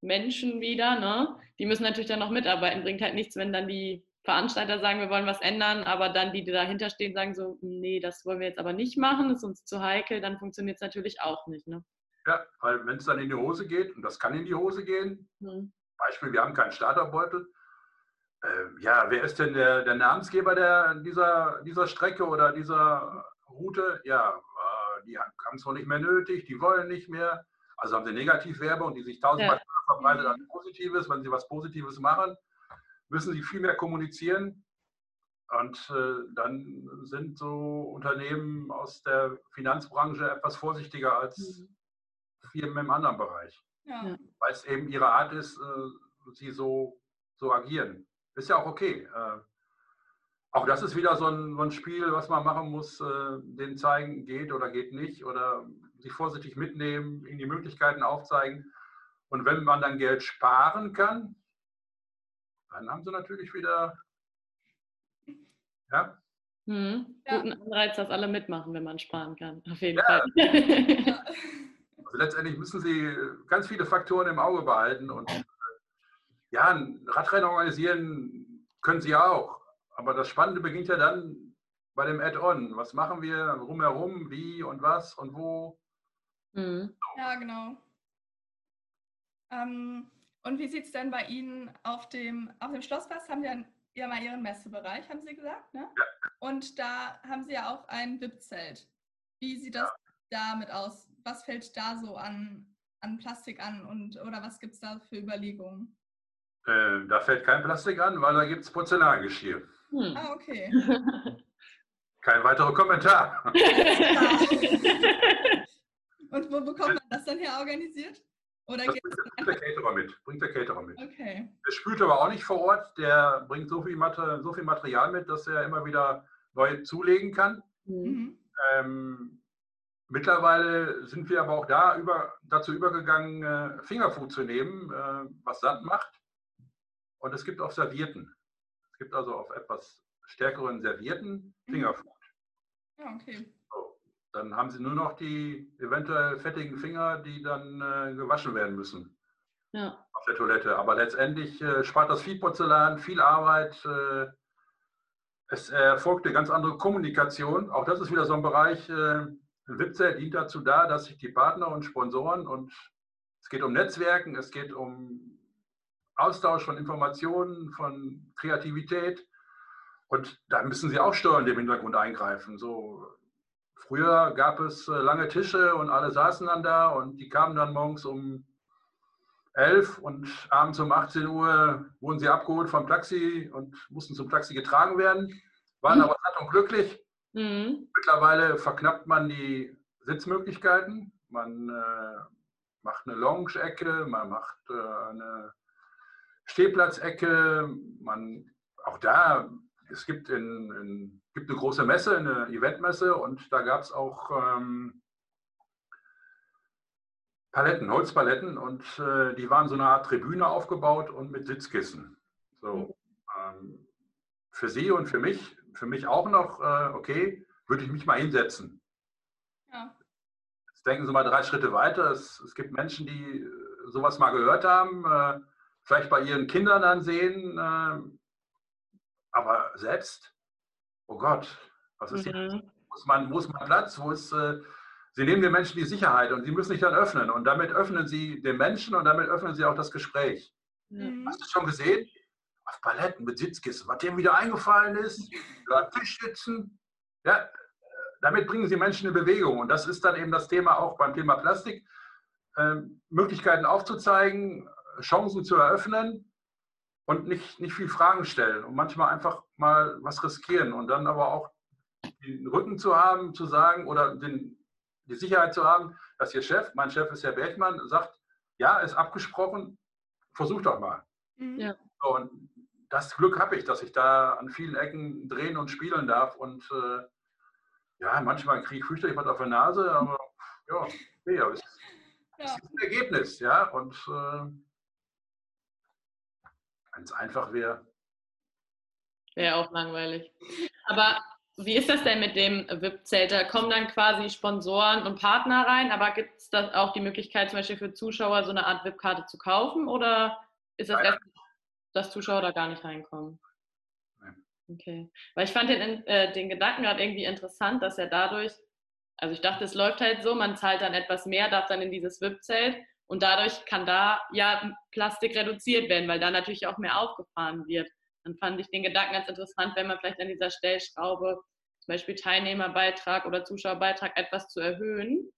Menschen wieder, ne? Die müssen natürlich dann noch mitarbeiten. Bringt halt nichts, wenn dann die Veranstalter sagen, wir wollen was ändern, aber dann die, die dahinter stehen, sagen so, nee, das wollen wir jetzt aber nicht machen, ist uns zu heikel, dann funktioniert es natürlich auch nicht, ne? Ja, weil wenn es dann in die Hose geht, und das kann in die Hose gehen, Hm. Beispiel, wir haben keinen Starterbeutel. Äh, ja, wer ist denn der, der Namensgeber der, dieser, dieser Strecke oder dieser Route? Ja, die haben es noch nicht mehr nötig, die wollen nicht mehr. Also haben sie Negativwerbung, die sich tausendmal Ja. verbreitet als Positives. Wenn sie was Positives machen, müssen sie viel mehr kommunizieren. Und äh, dann sind so Unternehmen aus der Finanzbranche etwas vorsichtiger als Hm. Firmen im anderen Bereich. Ja. weil es eben ihre Art ist, äh, sie so, so agieren. Ist ja auch okay. Äh, auch das ist wieder so ein, so ein Spiel, was man machen muss, äh, denen zeigen, geht oder geht nicht oder sich vorsichtig mitnehmen, ihnen die Möglichkeiten aufzeigen. Und wenn man dann Geld sparen kann, dann haben sie natürlich wieder, ja, Hm. Ja. Guten Anreiz, dass alle mitmachen, wenn man sparen kann. Auf jeden Ja. Fall. Also letztendlich müssen Sie ganz viele Faktoren im Auge behalten. Und äh, ja, ein Radrennen organisieren können Sie auch. Aber das Spannende beginnt ja dann bei dem Add-on. Was machen wir rumherum, wie und was und wo? hm. Ja, genau. Ähm, und wie sieht es denn bei Ihnen auf dem, auf dem Schlosspass? Haben Sie ja mal Ihren Messebereich, haben Sie gesagt, ne? Ja. Und da haben Sie ja auch ein VIP-Zelt. Wie sieht das damit aus? Was fällt da so an, an Plastik an und oder was gibt es da für Überlegungen? Äh, da fällt kein Plastik an, weil da gibt es Porzellangeschirr. Hm. Ah, okay. Kein weiterer Kommentar. Und wo bekommt man das dann her organisiert? Oder Das bringt der Caterer mit. Bringt der Caterer mit. Okay. Der spült aber auch nicht vor Ort. Der bringt so viel, Mater so viel Material mit, dass er immer wieder neu zulegen kann. Hm. Mhm. Ähm, mittlerweile sind wir aber auch da über, dazu übergegangen, äh, Fingerfood zu nehmen, äh, was satt macht. Und es gibt auch Servierten. Es gibt also auf etwas stärkeren Servierten Fingerfood. Ja, okay. So. Dann haben sie nur noch die eventuell fettigen Finger, die dann äh, gewaschen werden müssen Ja. auf der Toilette. Aber letztendlich äh, spart das viel Porzellan, viel Arbeit. Äh, es erfolgt eine ganz andere Kommunikation. Auch das ist wieder so ein Bereich. Äh, ein WIPZEL dient dazu da, dass sich die Partner und Sponsoren und es geht um Netzwerken, es geht um Austausch von Informationen, von Kreativität. Und da müssen sie auch steuernd im Hintergrund eingreifen. So, früher gab es äh, lange Tische und alle saßen dann da und die kamen dann morgens um 11 und abends um 18 Uhr wurden sie abgeholt vom Taxi und mussten zum Taxi getragen werden, waren Mhm. aber satt und glücklich. Hm. Mittlerweile verknappt man die Sitzmöglichkeiten. Man äh, macht eine Lounge-Ecke, man macht äh, eine Stehplatzecke. Man, auch da es gibt, in, in, gibt eine große Messe, eine Eventmesse und da gab es auch ähm, Paletten, Holzpaletten und äh, die waren so eine Art Tribüne aufgebaut und mit Sitzkissen. So, ähm, für Sie und für mich, für mich auch noch, äh, okay, würde ich mich mal hinsetzen. Ja. Jetzt denken Sie mal drei Schritte weiter. Es, es gibt Menschen, die äh, sowas mal gehört haben, äh, vielleicht bei ihren Kindern dann sehen, äh, aber selbst, oh Gott, was ist mhm. hier? Wo ist, mein, wo ist mein Platz? Wo ist, äh, sie nehmen den Menschen die Sicherheit und sie müssen sich dann öffnen. Und damit öffnen sie den Menschen und damit öffnen sie auch das Gespräch. Mhm. Hast du schon gesehen? Auf Paletten mit Sitzkissen, was dem wieder eingefallen ist, am Tisch sitzen. Ja, damit bringen sie Menschen in Bewegung. Und das ist dann eben das Thema auch beim Thema Plastik. Ähm, Möglichkeiten aufzuzeigen, Chancen zu eröffnen und nicht, nicht viel Fragen stellen und manchmal einfach mal was riskieren und dann aber auch den Rücken zu haben, zu sagen oder den, die Sicherheit zu haben, dass Ihr Chef, mein Chef ist Herr Bergmann, sagt, ja, ist abgesprochen, versucht doch mal. Mhm. Ja. Und das Glück habe ich, dass ich da an vielen Ecken drehen und spielen darf und äh, ja, manchmal kriege ich fürchterlich was auf der Nase, aber ja, ja, es, ja. ist ein Ergebnis, ja, und äh, wenn es einfach wäre. Wäre auch langweilig. Aber wie ist das denn mit dem VIP-Zelt? Da kommen dann quasi Sponsoren und Partner rein, aber gibt es da auch die Möglichkeit, zum Beispiel für Zuschauer so eine Art VIP-Karte zu kaufen oder ist das erst, dass Zuschauer da gar nicht reinkommen? Nein. Okay. Weil ich fand den, äh, den Gedanken gerade irgendwie interessant, dass er dadurch, also ich dachte, es läuft halt so, man zahlt dann etwas mehr, darf dann in dieses VIP-Zelt und dadurch kann da ja Plastik reduziert werden, weil da natürlich auch mehr aufgefahren wird. Dann fand ich den Gedanken ganz interessant, wenn man vielleicht an dieser Stellschraube zum Beispiel Teilnehmerbeitrag oder Zuschauerbeitrag etwas zu erhöhen,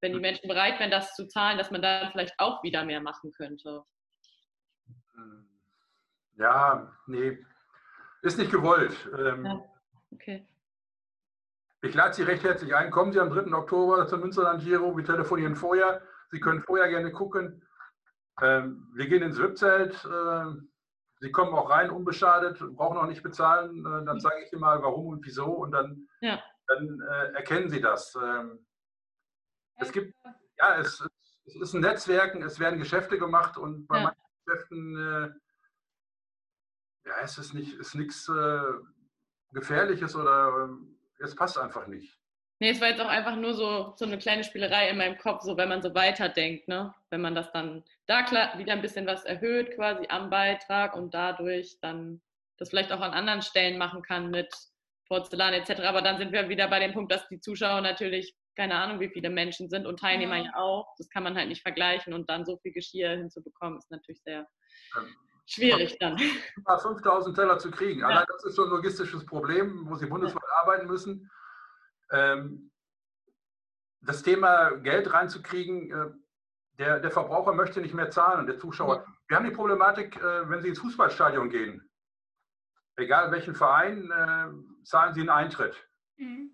wenn die Menschen bereit wären, das zu zahlen, dass man dann vielleicht auch wieder mehr machen könnte. Ja, nee, ist nicht gewollt. Ähm, ja. Okay. Ich lade Sie recht herzlich ein. Kommen Sie am 3. Oktober zum Münsterland Giro. Wir telefonieren vorher. Sie können vorher gerne gucken. Ähm, wir gehen ins VIP-Zelt. Äh, Sie kommen auch rein unbeschadet, brauchen auch nicht bezahlen. Äh, dann zeige ich Ihnen mal, warum und wieso. Und dann, ja. dann äh, erkennen Sie das. Ähm, es gibt, ja, es, es, ist ein Netzwerken, es werden Geschäfte gemacht und bei ja. manchen Geschäften, äh, ja, es ist nicht, ist nichts äh, Gefährliches oder ähm, es passt einfach nicht. Nee, es war jetzt auch einfach nur so, so eine kleine Spielerei in meinem Kopf, so wenn man so weiterdenkt, ne? Wenn man das dann da klar wieder ein bisschen was erhöht quasi am Beitrag und dadurch dann das vielleicht auch an anderen Stellen machen kann mit Porzellan etc. Aber dann sind wir wieder bei dem Punkt, dass die Zuschauer natürlich keine Ahnung, wie viele Menschen sind und Teilnehmer ja, ja auch. Das kann man halt nicht vergleichen und dann so viel Geschirr hinzubekommen, ist natürlich sehr ähm, schwierig dann. 5000 Teller zu kriegen. Ja. Allein das ist so ein logistisches Problem, wo sie bundesweit ja. arbeiten müssen. Ähm, das Thema Geld reinzukriegen, äh, der, der Verbraucher möchte nicht mehr zahlen und der Zuschauer. Wir haben die Problematik, äh, wenn Sie ins Fußballstadion gehen, egal welchen Verein, äh, zahlen Sie einen Eintritt. Mhm.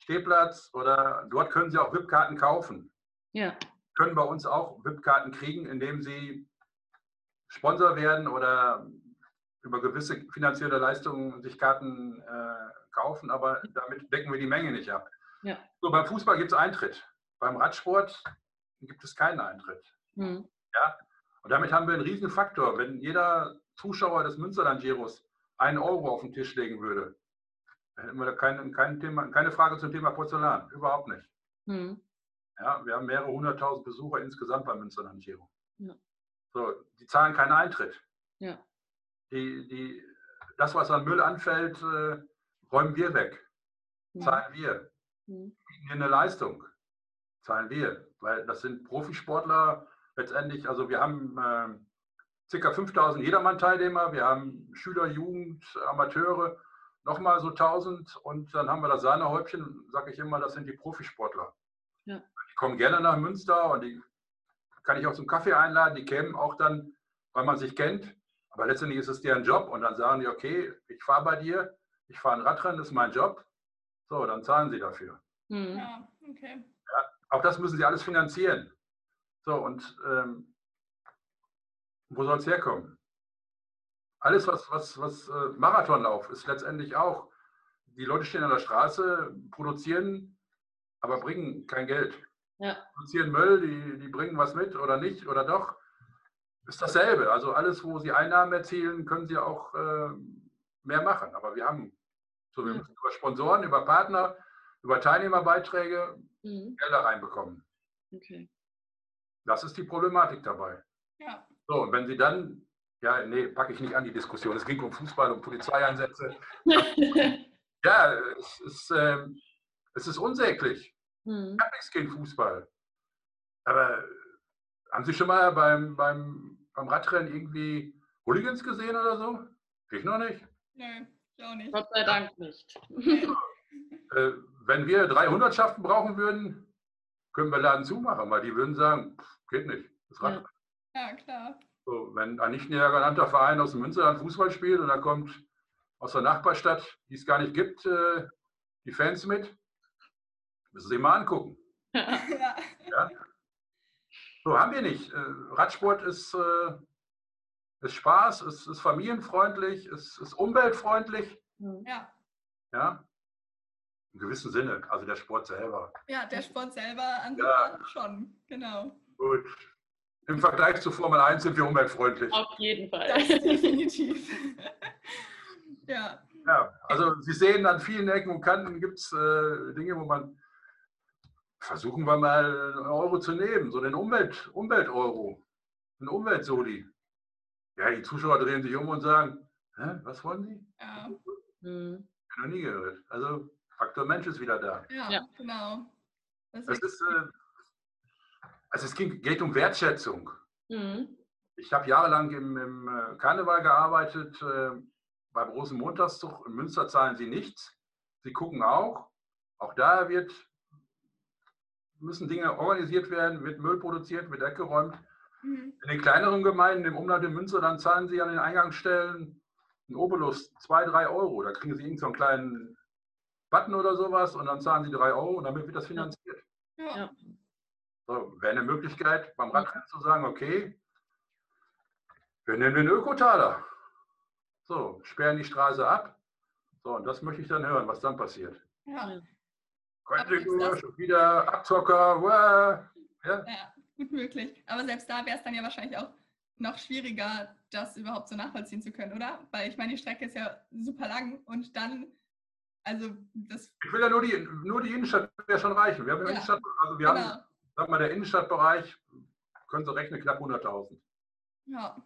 Stehplatz oder dort können Sie auch VIP-Karten kaufen. Ja. Können bei uns auch VIP-Karten kriegen, indem Sie Sponsor werden oder über gewisse finanzielle Leistungen sich Karten äh, kaufen, aber damit decken wir die Menge nicht ab. Ja. So, beim Fußball gibt es Eintritt. Beim Radsport gibt es keinen Eintritt. Mhm. Ja? Und damit haben wir einen riesen Faktor. Wenn jeder Zuschauer des Münsterland-Giros einen Euro auf den Tisch legen würde, dann hätten wir da kein, kein Thema, keine Frage zum Thema Porzellan. Überhaupt nicht. Mhm. Ja, wir haben mehrere hunderttausend Besucher insgesamt beim Münsterland-Giro. Ja. So, die zahlen keinen Eintritt. Ja. Die, die, das, was an Müll anfällt, äh, räumen wir weg. Mhm. Zahlen wir. Bieten wir eine Leistung. Zahlen wir. Weil das sind Profisportler letztendlich. Also wir haben äh, ca. 5000 Jedermann-Teilnehmer. Wir haben Schüler, Jugend, Amateure. Nochmal so 1000. Und dann haben wir das Sahnehäubchen, sage ich immer, das sind die Profisportler. Ja. Die kommen gerne nach Münster und die kann ich auch zum Kaffee einladen. Die kämen auch dann, weil man sich kennt. Aber letztendlich ist es deren Job und dann sagen die, okay, ich fahre bei dir, ich fahre ein Radrennen, das ist mein Job. So, dann zahlen sie dafür. Mhm. Ja, okay. Ja, auch das müssen sie alles finanzieren. So, und ähm, wo soll es herkommen? alles, was, was, was äh, Marathonlauf ist, letztendlich auch. Die Leute stehen an der Straße, produzieren, aber bringen kein Geld. Ja. Produzieren Müll, die, die bringen was mit oder nicht oder doch. Ist dasselbe. Also alles, wo sie Einnahmen erzielen, können sie auch äh, mehr machen. Aber wir haben so, wir müssen über Sponsoren, über Partner, über Teilnehmerbeiträge Mhm. Gelder reinbekommen. Okay. Das ist die Problematik dabei. Ja. So, und wenn Sie dann, ja, nee, packe ich nicht an die Diskussion. Es ging um Fußball, um Polizeieinsätze. Ja, es ist, ähm, es ist unsäglich. Mhm. Ich habe nichts gegen Fußball. Aber haben Sie schon mal beim, beim, beim Radrennen irgendwie Hooligans gesehen oder so? Ich noch nicht. Nö, ich auch nicht. Gott sei Dank nicht. Äh, wenn wir drei Hundertschaften brauchen würden, können wir Laden zumachen, weil die würden sagen, pff, geht nicht. Das Rad Ja, klar. So, wenn ein nicht näher genannter Verein aus dem Münsterland Fußball spielt und da kommt aus der Nachbarstadt, die es gar nicht gibt, äh, die Fans mit, müssen Sie mal angucken. Ja. So haben wir nicht. Äh, Radsport ist, ist Spaß, ist, ist familienfreundlich, ist, ist umweltfreundlich. Mhm. ja. Ja? Im gewissen Sinne, also der Sport selber. Ja, der Sport selber an sich Ja. schon, genau. Gut. Im Vergleich zu Formel 1 sind wir umweltfreundlich. Auf jeden Fall. Das definitiv. ja, Ja, also Sie sehen, an vielen Ecken und Kanten gibt es äh, Dinge, wo man versuchen wir mal einen Euro zu nehmen, so den Umwelt, Umwelt-Euro, einen Umweltsoli. Ja, die Zuschauer drehen sich um und sagen, Hä, was wollen Sie? ja, Mhm. Ich habe noch nie gehört. Also Faktor Mensch ist wieder da. ja, Ja. genau. Das Es ist, ist, äh, also es ging, geht um Wertschätzung. Mhm. Ich habe jahrelang im, im äh, Karneval gearbeitet. Äh, beim Rosenmontagszug in Münster zahlen sie nichts. Sie gucken auch. Auch da wird, müssen Dinge organisiert werden, wird Müll produziert, wird weggeräumt. Mhm. In den kleineren Gemeinden im Umland in Münster, dann zahlen sie an den Eingangsstellen einen Obolus, zwei, drei Euro. Da kriegen sie irgendeinen so einen kleinen Button oder sowas und dann zahlen sie drei Euro und damit wird das finanziert. ja. So, wäre eine Möglichkeit, beim Radrennen zu sagen, okay, wir nehmen den Ökotaler. So, sperren die Straße ab. So, und das möchte ich dann hören, was dann passiert. ja. Quentin, schon wieder Abzocker, wow. ja, Ja, gut möglich. Aber selbst da wäre es dann ja wahrscheinlich auch noch schwieriger, das überhaupt so nachvollziehen zu können, oder? Weil ich meine, die Strecke ist ja super lang und dann, also das, ich will ja nur die, nur die Innenstadt wäre schon reichen. Wir haben Ja. Innenstadt, also wir haben, genau, sag mal, der Innenstadtbereich, können Sie rechnen, knapp 100.000. ja,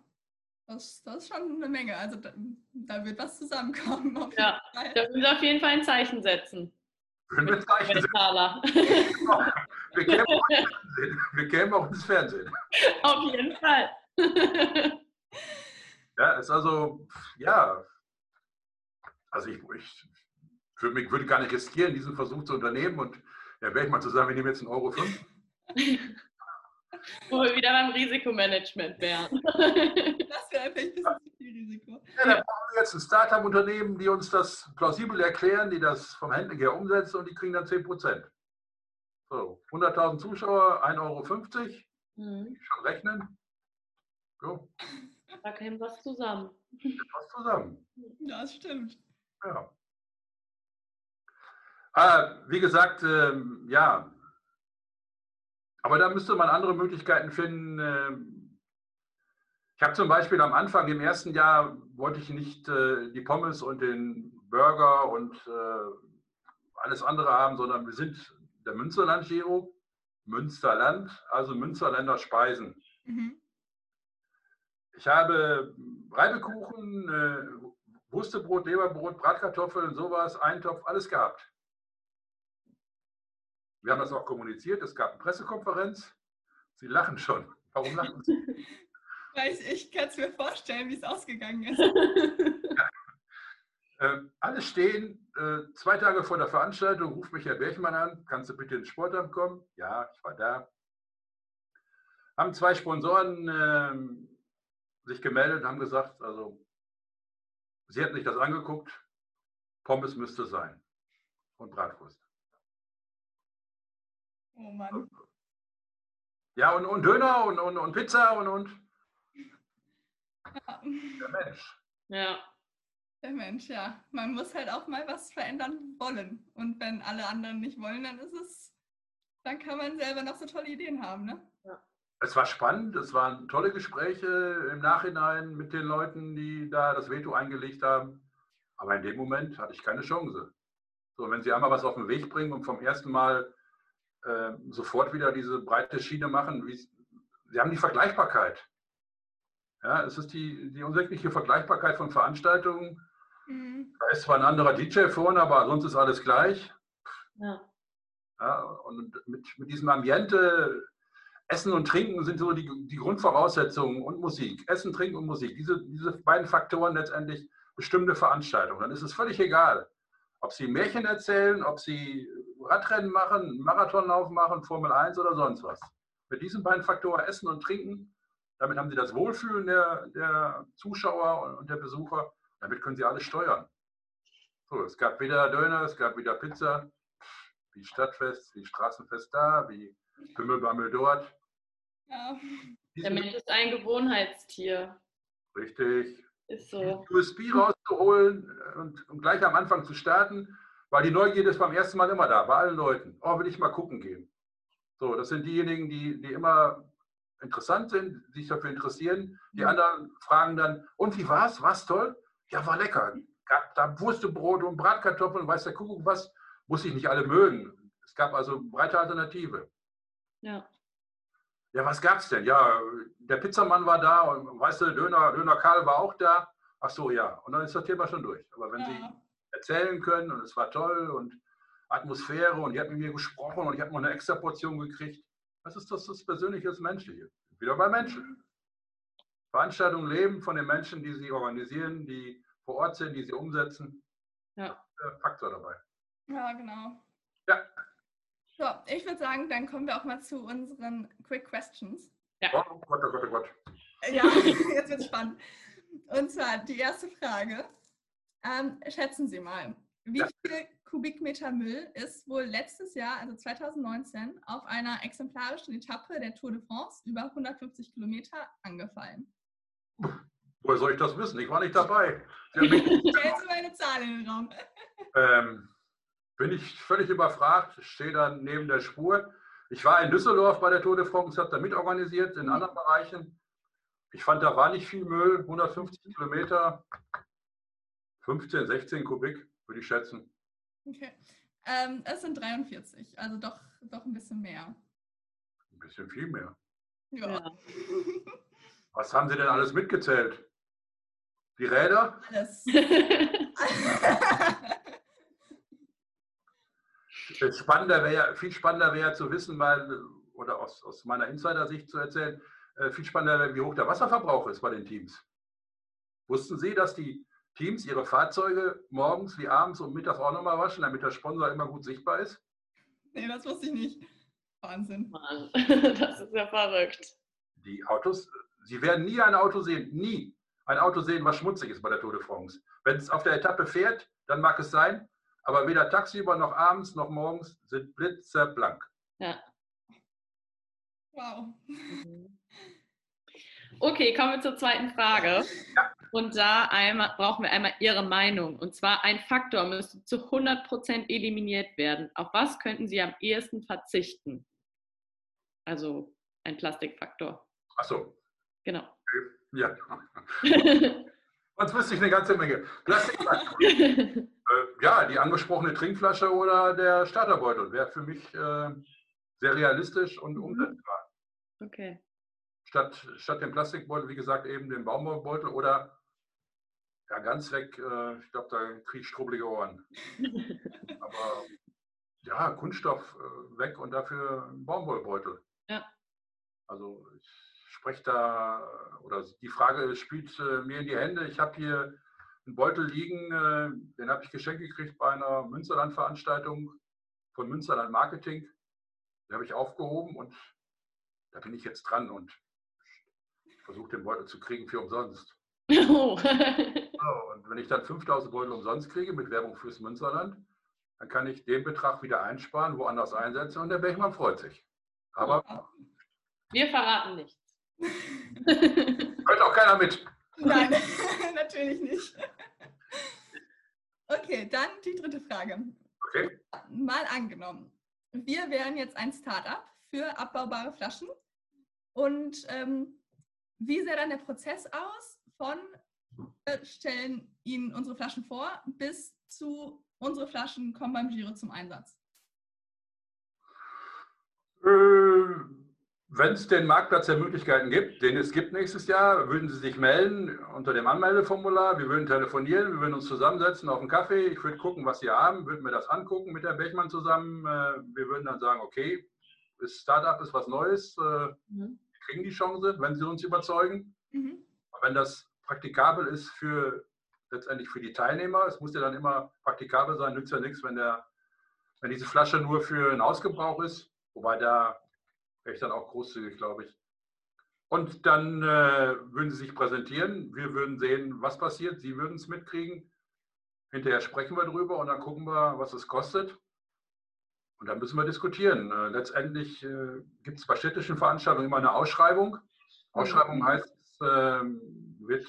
das, das ist schon eine Menge. Also da, da wird was zusammenkommen. Auf Ja, Fall. Da müssen wir auf jeden Fall ein Zeichen setzen. Können wir Bei Zeichen setzen. Wir kämen auch ins Fernsehen. Wir kämen auch ins Fernsehen. auf jeden Fall. Ja, ist also, ja, also ich, ich würde, mich, würde gar nicht riskieren, diesen Versuch zu unternehmen und ja, wäre ich mal zu sagen, wir nehmen jetzt einen Euro 5. Wo wir wieder beim Risikomanagement wären. Das wäre vielleicht ein bisschen zu viel Risiko. Ja, dann brauchen wir jetzt ein Startup-Unternehmen, die uns das plausibel erklären, die das vom Handling her umsetzen und die kriegen dann 10 Prozent. So, 100.000 Zuschauer, 1,50 Euro, Mhm. schon rechnen. So, Da käme was zusammen. was zusammen. Das stimmt. Ja. Ah, wie gesagt, ähm, ja. Aber da müsste man andere Möglichkeiten finden. ähm. Ich habe zum Beispiel am Anfang, im ersten Jahr, wollte ich nicht äh, die Pommes und den Burger und äh, alles andere haben, sondern wir sind der Münsterland Giro, Münsterland, also Münsterländer Speisen. Mhm. Ich habe Reibekuchen, äh, Wurstebrot, Leberbrot, Bratkartoffeln, sowas, Eintopf, alles gehabt. Wir haben das auch kommuniziert. Es gab eine Pressekonferenz. Sie lachen schon. Warum lachen Sie? Weil ich, ich kann es mir vorstellen, wie es ausgegangen ist. Äh, alle stehen äh, zwei Tage vor der Veranstaltung, ruft mich Herr Berchmann an, kannst du bitte ins Sportamt kommen? Ja, ich war da. Haben zwei Sponsoren ähm, sich gemeldet und haben gesagt, also sie hätten sich das angeguckt, Pommes müsste sein und Bratwurst. Oh Mann. Ja, und, und Döner und, und, und Pizza und, und Ja. der Mensch. Ja. Der Mensch, ja. Man muss halt auch mal was verändern wollen. Und wenn alle anderen nicht wollen, dann ist es, dann kann man selber noch so tolle Ideen haben, ne? Es war spannend, es waren tolle Gespräche im Nachhinein mit den Leuten, die da das Veto eingelegt haben. Aber in dem Moment hatte ich keine Chance. So, wenn Sie einmal was auf den Weg bringen und vom ersten Mal äh, sofort wieder diese breite Schiene machen, wie, Sie haben die Vergleichbarkeit. Ja, es ist die, die unsägliche Vergleichbarkeit von Veranstaltungen. Mhm. Da ist zwar ein anderer DJ vorne, aber sonst ist alles gleich. Ja. Ja, und mit, mit diesem Ambiente, Essen und Trinken sind so die, die Grundvoraussetzungen und Musik. Essen, Trinken und Musik. Diese, diese beiden Faktoren letztendlich bestimmte Veranstaltungen. Dann ist es völlig egal, ob Sie Märchen erzählen, ob Sie Radrennen machen, Marathonlauf machen, Formel 1 oder sonst was. Mit diesen beiden Faktoren Essen und Trinken, damit haben Sie das Wohlfühlen der, der Zuschauer und der Besucher. Damit können Sie alles steuern. So, es gab wieder Döner, es gab wieder Pizza, wie Stadtfest, wie Straßenfest da, wie Pimmelbammel dort. Ja. Der Mensch ist ein Gewohnheitstier. Richtig. Ist so. USB rauszuholen und, und gleich am Anfang zu starten, weil die Neugierde ist beim ersten Mal immer da, bei allen Leuten. Oh, will ich mal gucken gehen. So, das sind diejenigen, die, die immer interessant sind, sich dafür interessieren. Die anderen fragen dann, und wie war's? War's toll? Ja, war lecker. Gab da Wurstebrot und Bratkartoffeln, weiß der Kuckuck was. Muss ich nicht alle mögen. Es gab also breite Alternative. Ja. Ja, was gab's denn? Ja, der Pizzamann war da und weißt du, Döner, Döner Karl war auch da. Ach so, ja. Und dann ist das Thema schon durch. Aber wenn Sie ja. erzählen können und es war toll und Atmosphäre und die hat mit mir gesprochen und ich habe noch eine extra Portion gekriegt. Was ist das, das Persönliche, das Menschliche? Wieder bei Menschen. Veranstaltungen leben von den Menschen, die sie organisieren, die vor Ort sind, die sie umsetzen. Ja. Faktor dabei. Ja, genau. Ja. So, ich würde sagen, dann kommen wir auch mal zu unseren Quick Questions. Oh Gott, oh Gott, oh Gott. Ja, jetzt wird spannend. Und zwar die erste Frage. Ähm, schätzen Sie mal, wie Ja. viel Kubikmeter Müll ist wohl letztes Jahr, also 2019, auf einer exemplarischen Etappe der Tour de France über 150 Kilometer angefallen? Woher soll ich das wissen? Ich war nicht dabei. Sie haben mich Stellen Sie mal eine Zahl in den Raum. Ähm, bin ich völlig überfragt, stehe dann neben der Spur. Ich war in Düsseldorf bei der Tour de France, habe da mitorganisiert in anderen Bereichen. Ich fand, da war nicht viel Müll, 150 Kilometer, 15, 16 Kubik, würde ich schätzen. Okay. Ähm, es sind 43, also doch, doch ein bisschen mehr. Ein bisschen viel mehr. Ja. Was haben Sie denn alles mitgezählt? Die Räder? Alles. Viel spannender wäre viel spannender wäre zu wissen, weil, oder aus, aus meiner Insider-Sicht zu erzählen, äh, viel spannender wäre, wie hoch der Wasserverbrauch ist bei den Teams. Wussten Sie, dass die Teams ihre Fahrzeuge morgens wie abends und mittags auch nochmal waschen, damit der Sponsor immer gut sichtbar ist? nee, das wusste ich nicht. Wahnsinn. Mann, das ist ja verrückt. Die Autos, Sie werden nie ein Auto sehen, nie ein Auto sehen, was schmutzig ist bei der Tour de France. Wenn es auf der Etappe fährt, dann mag es sein, aber weder tagsüber noch abends noch morgens sind blitzeblank. Ja. Wow. Mhm. Okay, kommen wir zur zweiten Frage. Und da einmal, brauchen wir einmal Ihre Meinung. Und zwar ein Faktor müsste zu 100% eliminiert werden. Auf was könnten Sie am ehesten verzichten? Also ein Plastikfaktor. Achso, Genau. Ja. Sonst wüsste ich eine ganze Menge. Plastik, äh, ja, die angesprochene Trinkflasche oder der Starterbeutel wäre für mich äh, sehr realistisch und Mhm. umsetzbar. okay. Statt, statt dem Plastikbeutel, wie gesagt, eben den Baumwollbeutel oder ja, ganz weg, äh, ich glaube, da kriege ich strubbelige Ohren. Aber ja, Kunststoff äh, weg und dafür ein Baumwollbeutel. Ja. Also ich spreche da, oder die Frage spielt äh, mir in die Hände. Ich habe hier einen Beutel liegen, äh, den habe ich geschenkt gekriegt bei einer Münsterland-Veranstaltung von Münsterland Marketing. Den habe ich aufgehoben und da bin ich jetzt dran und versuche den Beutel zu kriegen für umsonst. Oh. So, und wenn ich dann 5000 Beutel umsonst kriege mit Werbung fürs Münsterland, dann kann ich den Betrag wieder einsparen, woanders einsetzen und der Bergmann freut sich. Aber Wir verraten nichts. hört auch keiner mit. Nein. Natürlich nicht. Okay, dann die dritte Frage. Okay. Mal angenommen, wir wären jetzt ein Startup für abbaubare Flaschen. Und ähm, wie sähe dann der Prozess aus von wir stellen Ihnen unsere Flaschen vor bis zu unsere Flaschen kommen beim Giro zum Einsatz? Äh, Wenn es den Marktplatz der Möglichkeiten gibt, den es gibt nächstes Jahr, würden Sie sich melden unter dem Anmeldeformular. Wir würden telefonieren, wir würden uns zusammensetzen auf einen Kaffee. Ich würde gucken, was Sie haben, würde mir das angucken mit der Bechmann zusammen. Äh, Wir würden dann sagen, okay, das Startup ist was Neues, äh, Mhm. wir kriegen die Chance, wenn Sie uns überzeugen. Mhm. Wenn das praktikabel ist für letztendlich für die Teilnehmer, es muss ja dann immer praktikabel sein, nützt ja nichts, wenn, der, wenn diese Flasche nur für einen Hausgebrauch ist. Wobei da wäre ich dann auch großzügig, glaube ich. Und dann äh, würden sie sich präsentieren. Wir würden sehen, was passiert. Sie würden es mitkriegen. Hinterher sprechen wir drüber und dann gucken wir, was es kostet. Und dann müssen wir diskutieren. Äh, letztendlich äh, gibt es bei städtischen Veranstaltungen immer eine Ausschreibung. Ausschreibung heißt, es ähm, wird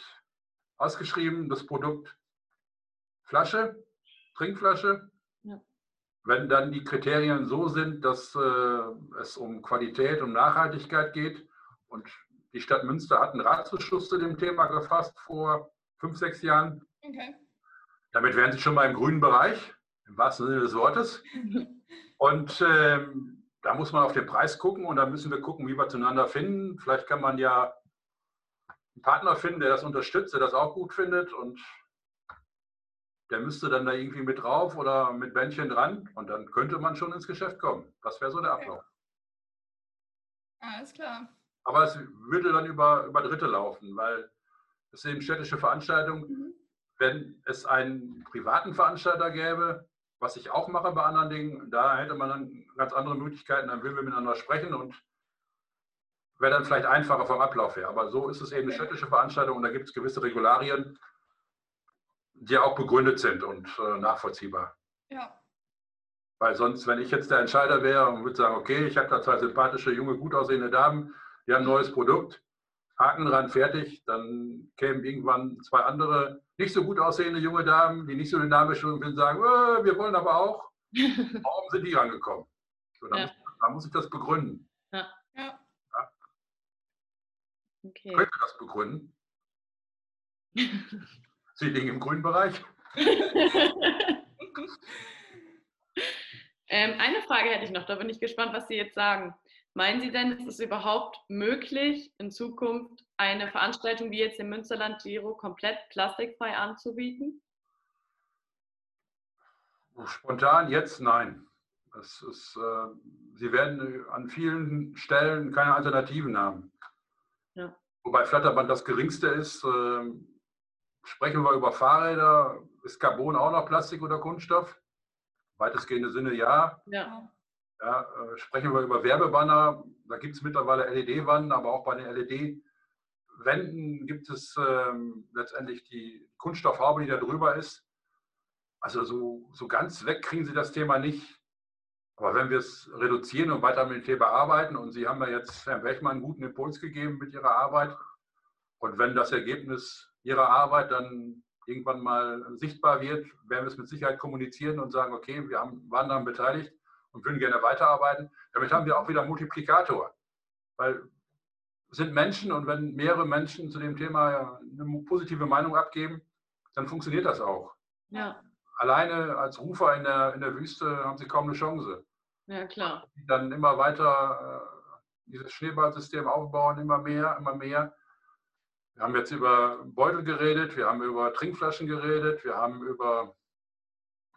ausgeschrieben, das Produkt Flasche, Trinkflasche. Wenn dann die Kriterien so sind, dass äh, es um Qualität und Nachhaltigkeit geht und die Stadt Münster hat einen Ratsbeschluss zu dem Thema gefasst vor fünf, sechs Jahren. Okay. Damit wären Sie schon mal im grünen Bereich, im wahrsten Sinne des Wortes. Und ähm, da muss man auf den Preis gucken und dann müssen wir gucken, wie wir zueinander finden. Vielleicht kann man ja einen Partner finden, der das unterstützt, der das auch gut findet und der müsste dann da irgendwie mit drauf oder mit Bändchen dran und dann könnte man schon ins Geschäft kommen. Das wäre so der Ablauf. Alles klar. Aber es würde dann über, über Dritte laufen, weil es eben städtische Veranstaltungen. Mhm. Wenn es einen privaten Veranstalter gäbe, was ich auch mache bei anderen Dingen, da hätte man dann ganz andere Möglichkeiten, dann würden wir miteinander sprechen und wäre dann vielleicht einfacher vom Ablauf her. Aber so ist es eben eine städtische Veranstaltung und da gibt es gewisse Regularien, die auch begründet sind und äh, nachvollziehbar. Ja. Weil sonst, wenn ich jetzt der Entscheider wäre und würde sagen, okay, ich habe da zwei sympathische, junge, gut aussehende Damen, die haben ein neues Produkt, Haken dran, fertig, dann kämen irgendwann zwei andere, nicht so gut aussehende junge Damen, die nicht so dynamisch sind und würden sagen, äh, wir wollen aber auch. Warum sind die rangekommen? So, dann, Ja. muss, dann muss ich das begründen. Ja. Ich Okay. könnte das begründen. Sie liegen im grünen Bereich. ähm, eine Frage hätte ich noch, da bin ich gespannt, was Sie jetzt sagen. Meinen Sie denn, ist es überhaupt möglich, in Zukunft eine Veranstaltung wie jetzt im Münsterland Giro komplett plastikfrei anzubieten? Spontan jetzt nein. Ist, äh, sie werden an vielen Stellen keine Alternativen haben. Ja. Wobei Flatterband das geringste ist. Äh, sprechen wir über Fahrräder. Ist Carbon auch noch Plastik oder Kunststoff? Weitestgehende Sinne ja. Ja. ja äh, sprechen wir über Werbebanner. Da gibt es mittlerweile LED-Wannen, aber auch bei den LED-Wänden gibt es ähm, letztendlich die Kunststoffhaube, die da drüber ist. Also so, so ganz weg kriegen Sie das Thema nicht. Aber wenn wir es reduzieren und weiter mit dem Thema arbeiten, und Sie haben ja jetzt Herrn Bechmann einen guten Impuls gegeben mit Ihrer Arbeit, und wenn das Ergebnis Ihrer Arbeit dann irgendwann mal sichtbar wird, werden wir es mit Sicherheit kommunizieren und sagen, okay, wir haben, waren daran beteiligt und würden gerne weiterarbeiten. Damit haben wir auch wieder Multiplikator. Weil es sind Menschen und wenn mehrere Menschen zu dem Thema eine positive Meinung abgeben, dann funktioniert das auch Ja, alleine als Rufer in der, in der Wüste haben sie kaum eine Chance. ja klar. Dann immer weiter äh, dieses Schneeballsystem aufbauen, immer mehr, immer mehr. Wir haben jetzt über Beutel geredet, wir haben über Trinkflaschen geredet, wir haben über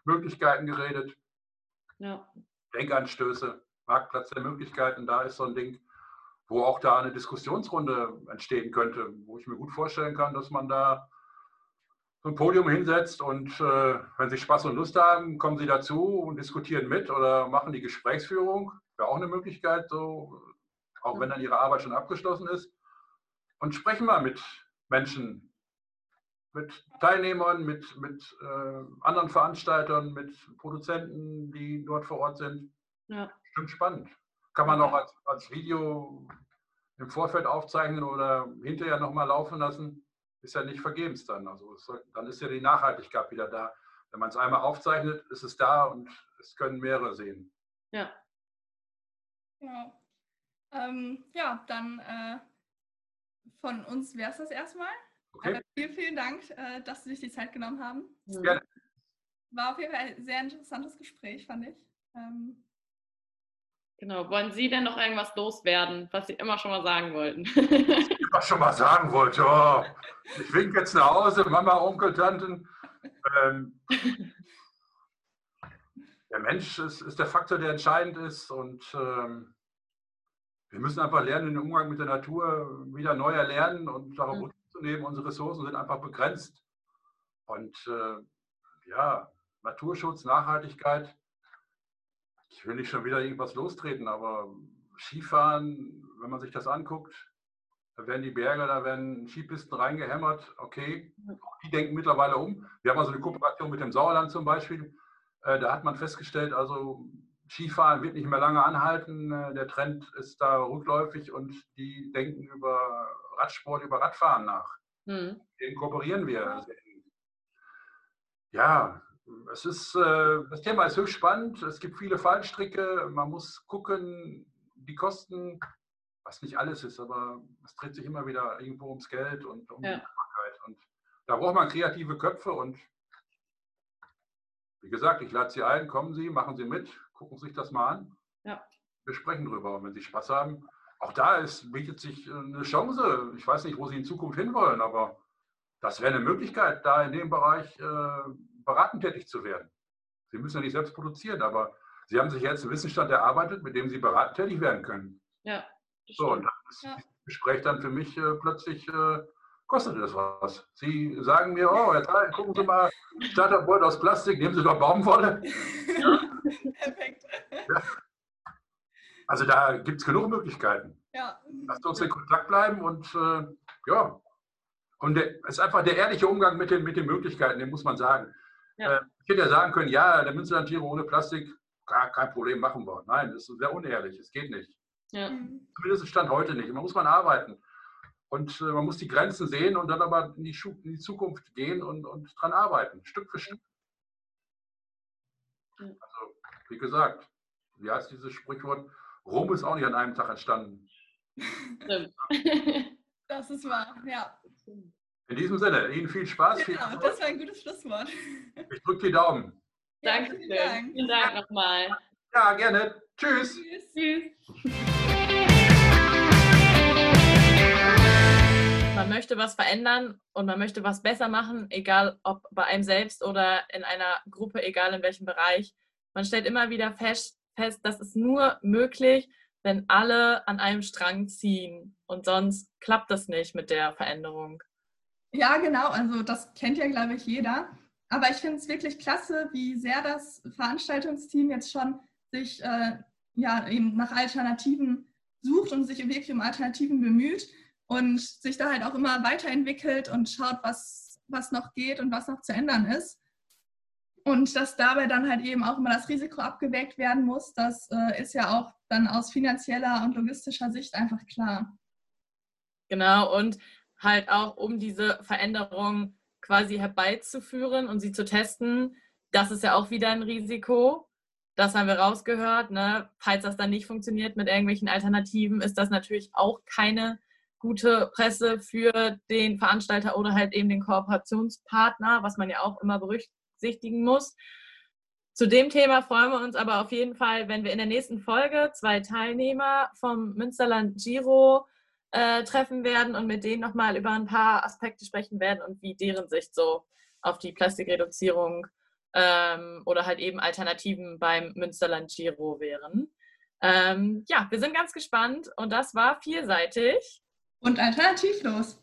Möglichkeiten geredet, Ja, Denkanstöße, Marktplatz der Möglichkeiten, da ist so ein Ding, wo auch da eine Diskussionsrunde entstehen könnte, wo ich mir gut vorstellen kann, dass man da so ein Podium hinsetzt und äh, wenn Sie Spaß und Lust haben, kommen Sie dazu und diskutieren mit oder machen die Gesprächsführung. Wäre auch eine Möglichkeit, so, auch wenn dann Ihre Arbeit schon abgeschlossen ist. Und sprechen wir mit Menschen, mit Teilnehmern, mit, mit äh, anderen Veranstaltern, mit Produzenten, die dort vor Ort sind. ja, Stimmt spannend. Kann man auch als, als Video im Vorfeld aufzeichnen oder hinterher nochmal laufen lassen. ist ja nicht vergebens dann. Also soll, dann ist ja die Nachhaltigkeit wieder da. Wenn man es einmal aufzeichnet, ist es da und es können mehrere sehen. Ja. Ja, ähm, ja dann äh, von uns wäre es das erstmal. Okay. Aber vielen, vielen Dank, äh, dass Sie sich die Zeit genommen haben. Gerne. War auf jeden Fall ein sehr interessantes Gespräch, fand ich. Ähm, Genau. Wollen Sie denn noch irgendwas loswerden, was Sie immer schon mal sagen wollten? Ich was schon mal sagen wollte, oh, ich winke jetzt nach Hause, Mama, Onkel, Tanten. Ähm, der Mensch ist, ist, der Faktor, der entscheidend ist und ähm, wir müssen einfach lernen, den Umgang mit der Natur wieder neu erlernen und darauf Mhm. zu nehmen. Unsere Ressourcen sind einfach begrenzt. Und äh, ja, Naturschutz, Nachhaltigkeit, ich will nicht schon wieder irgendwas lostreten, aber Skifahren, wenn man sich das anguckt, da werden die Berge, da werden Skipisten reingehämmert. Okay, auch die denken mittlerweile um. Wir haben also eine Kooperation mit dem Sauerland zum Beispiel. Äh, Da hat man festgestellt, also Skifahren wird nicht mehr lange anhalten. Äh, Der Trend ist da rückläufig und die denken über Radsport, über Radfahren nach. Hm. Mit denen kooperieren wir. Ja, es ist, äh, das Thema ist höchst spannend. Es gibt viele Fallstricke. Man muss gucken, die Kosten, was nicht alles ist, aber es dreht sich immer wieder irgendwo ums Geld und um Ja. die Machbarkeit. Und da braucht man kreative Köpfe und wie gesagt, ich lade Sie ein, kommen Sie, machen Sie mit, gucken Sie sich das mal an. Ja. Wir sprechen drüber und wenn Sie Spaß haben, auch da ist, bietet sich äh, eine Chance. Ich weiß nicht, wo Sie in Zukunft hinwollen, aber das wäre eine Möglichkeit, da in dem Bereich äh, beratend tätig zu werden. Sie müssen ja nicht selbst produzieren, aber Sie haben sich jetzt einen Wissensstand erarbeitet, mit dem Sie beratend tätig werden können. Ja. So, und dann ist Ja. das Gespräch dann für mich äh, plötzlich, äh, kostet das was. Sie sagen mir, oh, Theil, gucken Sie mal, Starterboard aus Plastik, nehmen Sie doch Baumwolle. perfekt. Also da gibt es genug Möglichkeiten. Ja, Lasst uns in Kontakt bleiben und äh, ja. Und es ist einfach der ehrliche Umgang mit den, mit den Möglichkeiten, den muss man sagen. Ja. Äh, ich hätte ja sagen können, ja, der Münsterland-Tiere ohne Plastik, gar kein Problem, machen wir. Nein, das ist sehr unehrlich, es geht nicht. Ja. Zumindest Stand heute nicht. Man muss man arbeiten. Und äh, man muss die Grenzen sehen und dann aber in die, Schu in die Zukunft gehen und, und dran arbeiten, Stück für Stück. Ja. Wie gesagt, wie heißt dieses Sprichwort? Rom ist auch nicht an einem Tag entstanden. Stimmt. das ist wahr. Ja, In diesem Sinne, Ihnen viel Spaß. Viel genau, Erfolg. das war ein gutes Schlusswort. Ich drücke die Daumen. Ja, Dankeschön. vielen Dank. Vielen Dank nochmal. Ja, gerne. Tschüss. Tschüss. Tschüss. Man möchte was verändern und man möchte was besser machen, egal ob bei einem selbst oder in einer Gruppe, egal in welchem Bereich. Man stellt immer wieder fest, fest, das ist nur möglich, wenn alle an einem Strang ziehen. Und sonst klappt das nicht mit der Veränderung. Ja, genau. Also das kennt ja, glaube ich, jeder. Aber ich finde es wirklich klasse, wie sehr das Veranstaltungsteam jetzt schon sich äh, ja, eben nach Alternativen sucht und sich wirklich um Alternativen bemüht und sich da halt auch immer weiterentwickelt und schaut, was, was noch geht und was noch zu ändern ist. Und dass dabei dann halt eben auch immer das Risiko abgewägt werden muss, das äh, ist ja auch dann aus finanzieller und logistischer Sicht einfach klar. Genau, und halt auch, um diese Veränderung quasi herbeizuführen und sie zu testen, das ist ja auch wieder ein Risiko. Das haben wir rausgehört. Ne? Falls das dann nicht funktioniert mit irgendwelchen Alternativen, ist das natürlich auch keine gute Presse für den Veranstalter oder halt eben den Kooperationspartner, was man ja auch immer berücksichtigen muss. Zu dem Thema freuen wir uns aber auf jeden Fall, wenn wir in der nächsten Folge zwei Teilnehmer vom Münsterland Giro äh, treffen werden und mit denen nochmal über ein paar Aspekte sprechen werden und wie deren Sicht so auf die Plastikreduzierung ähm, oder halt eben Alternativen beim Münsterland Giro wären. Ähm, ja, wir sind ganz gespannt und das war vielseitig. Und alternativlos.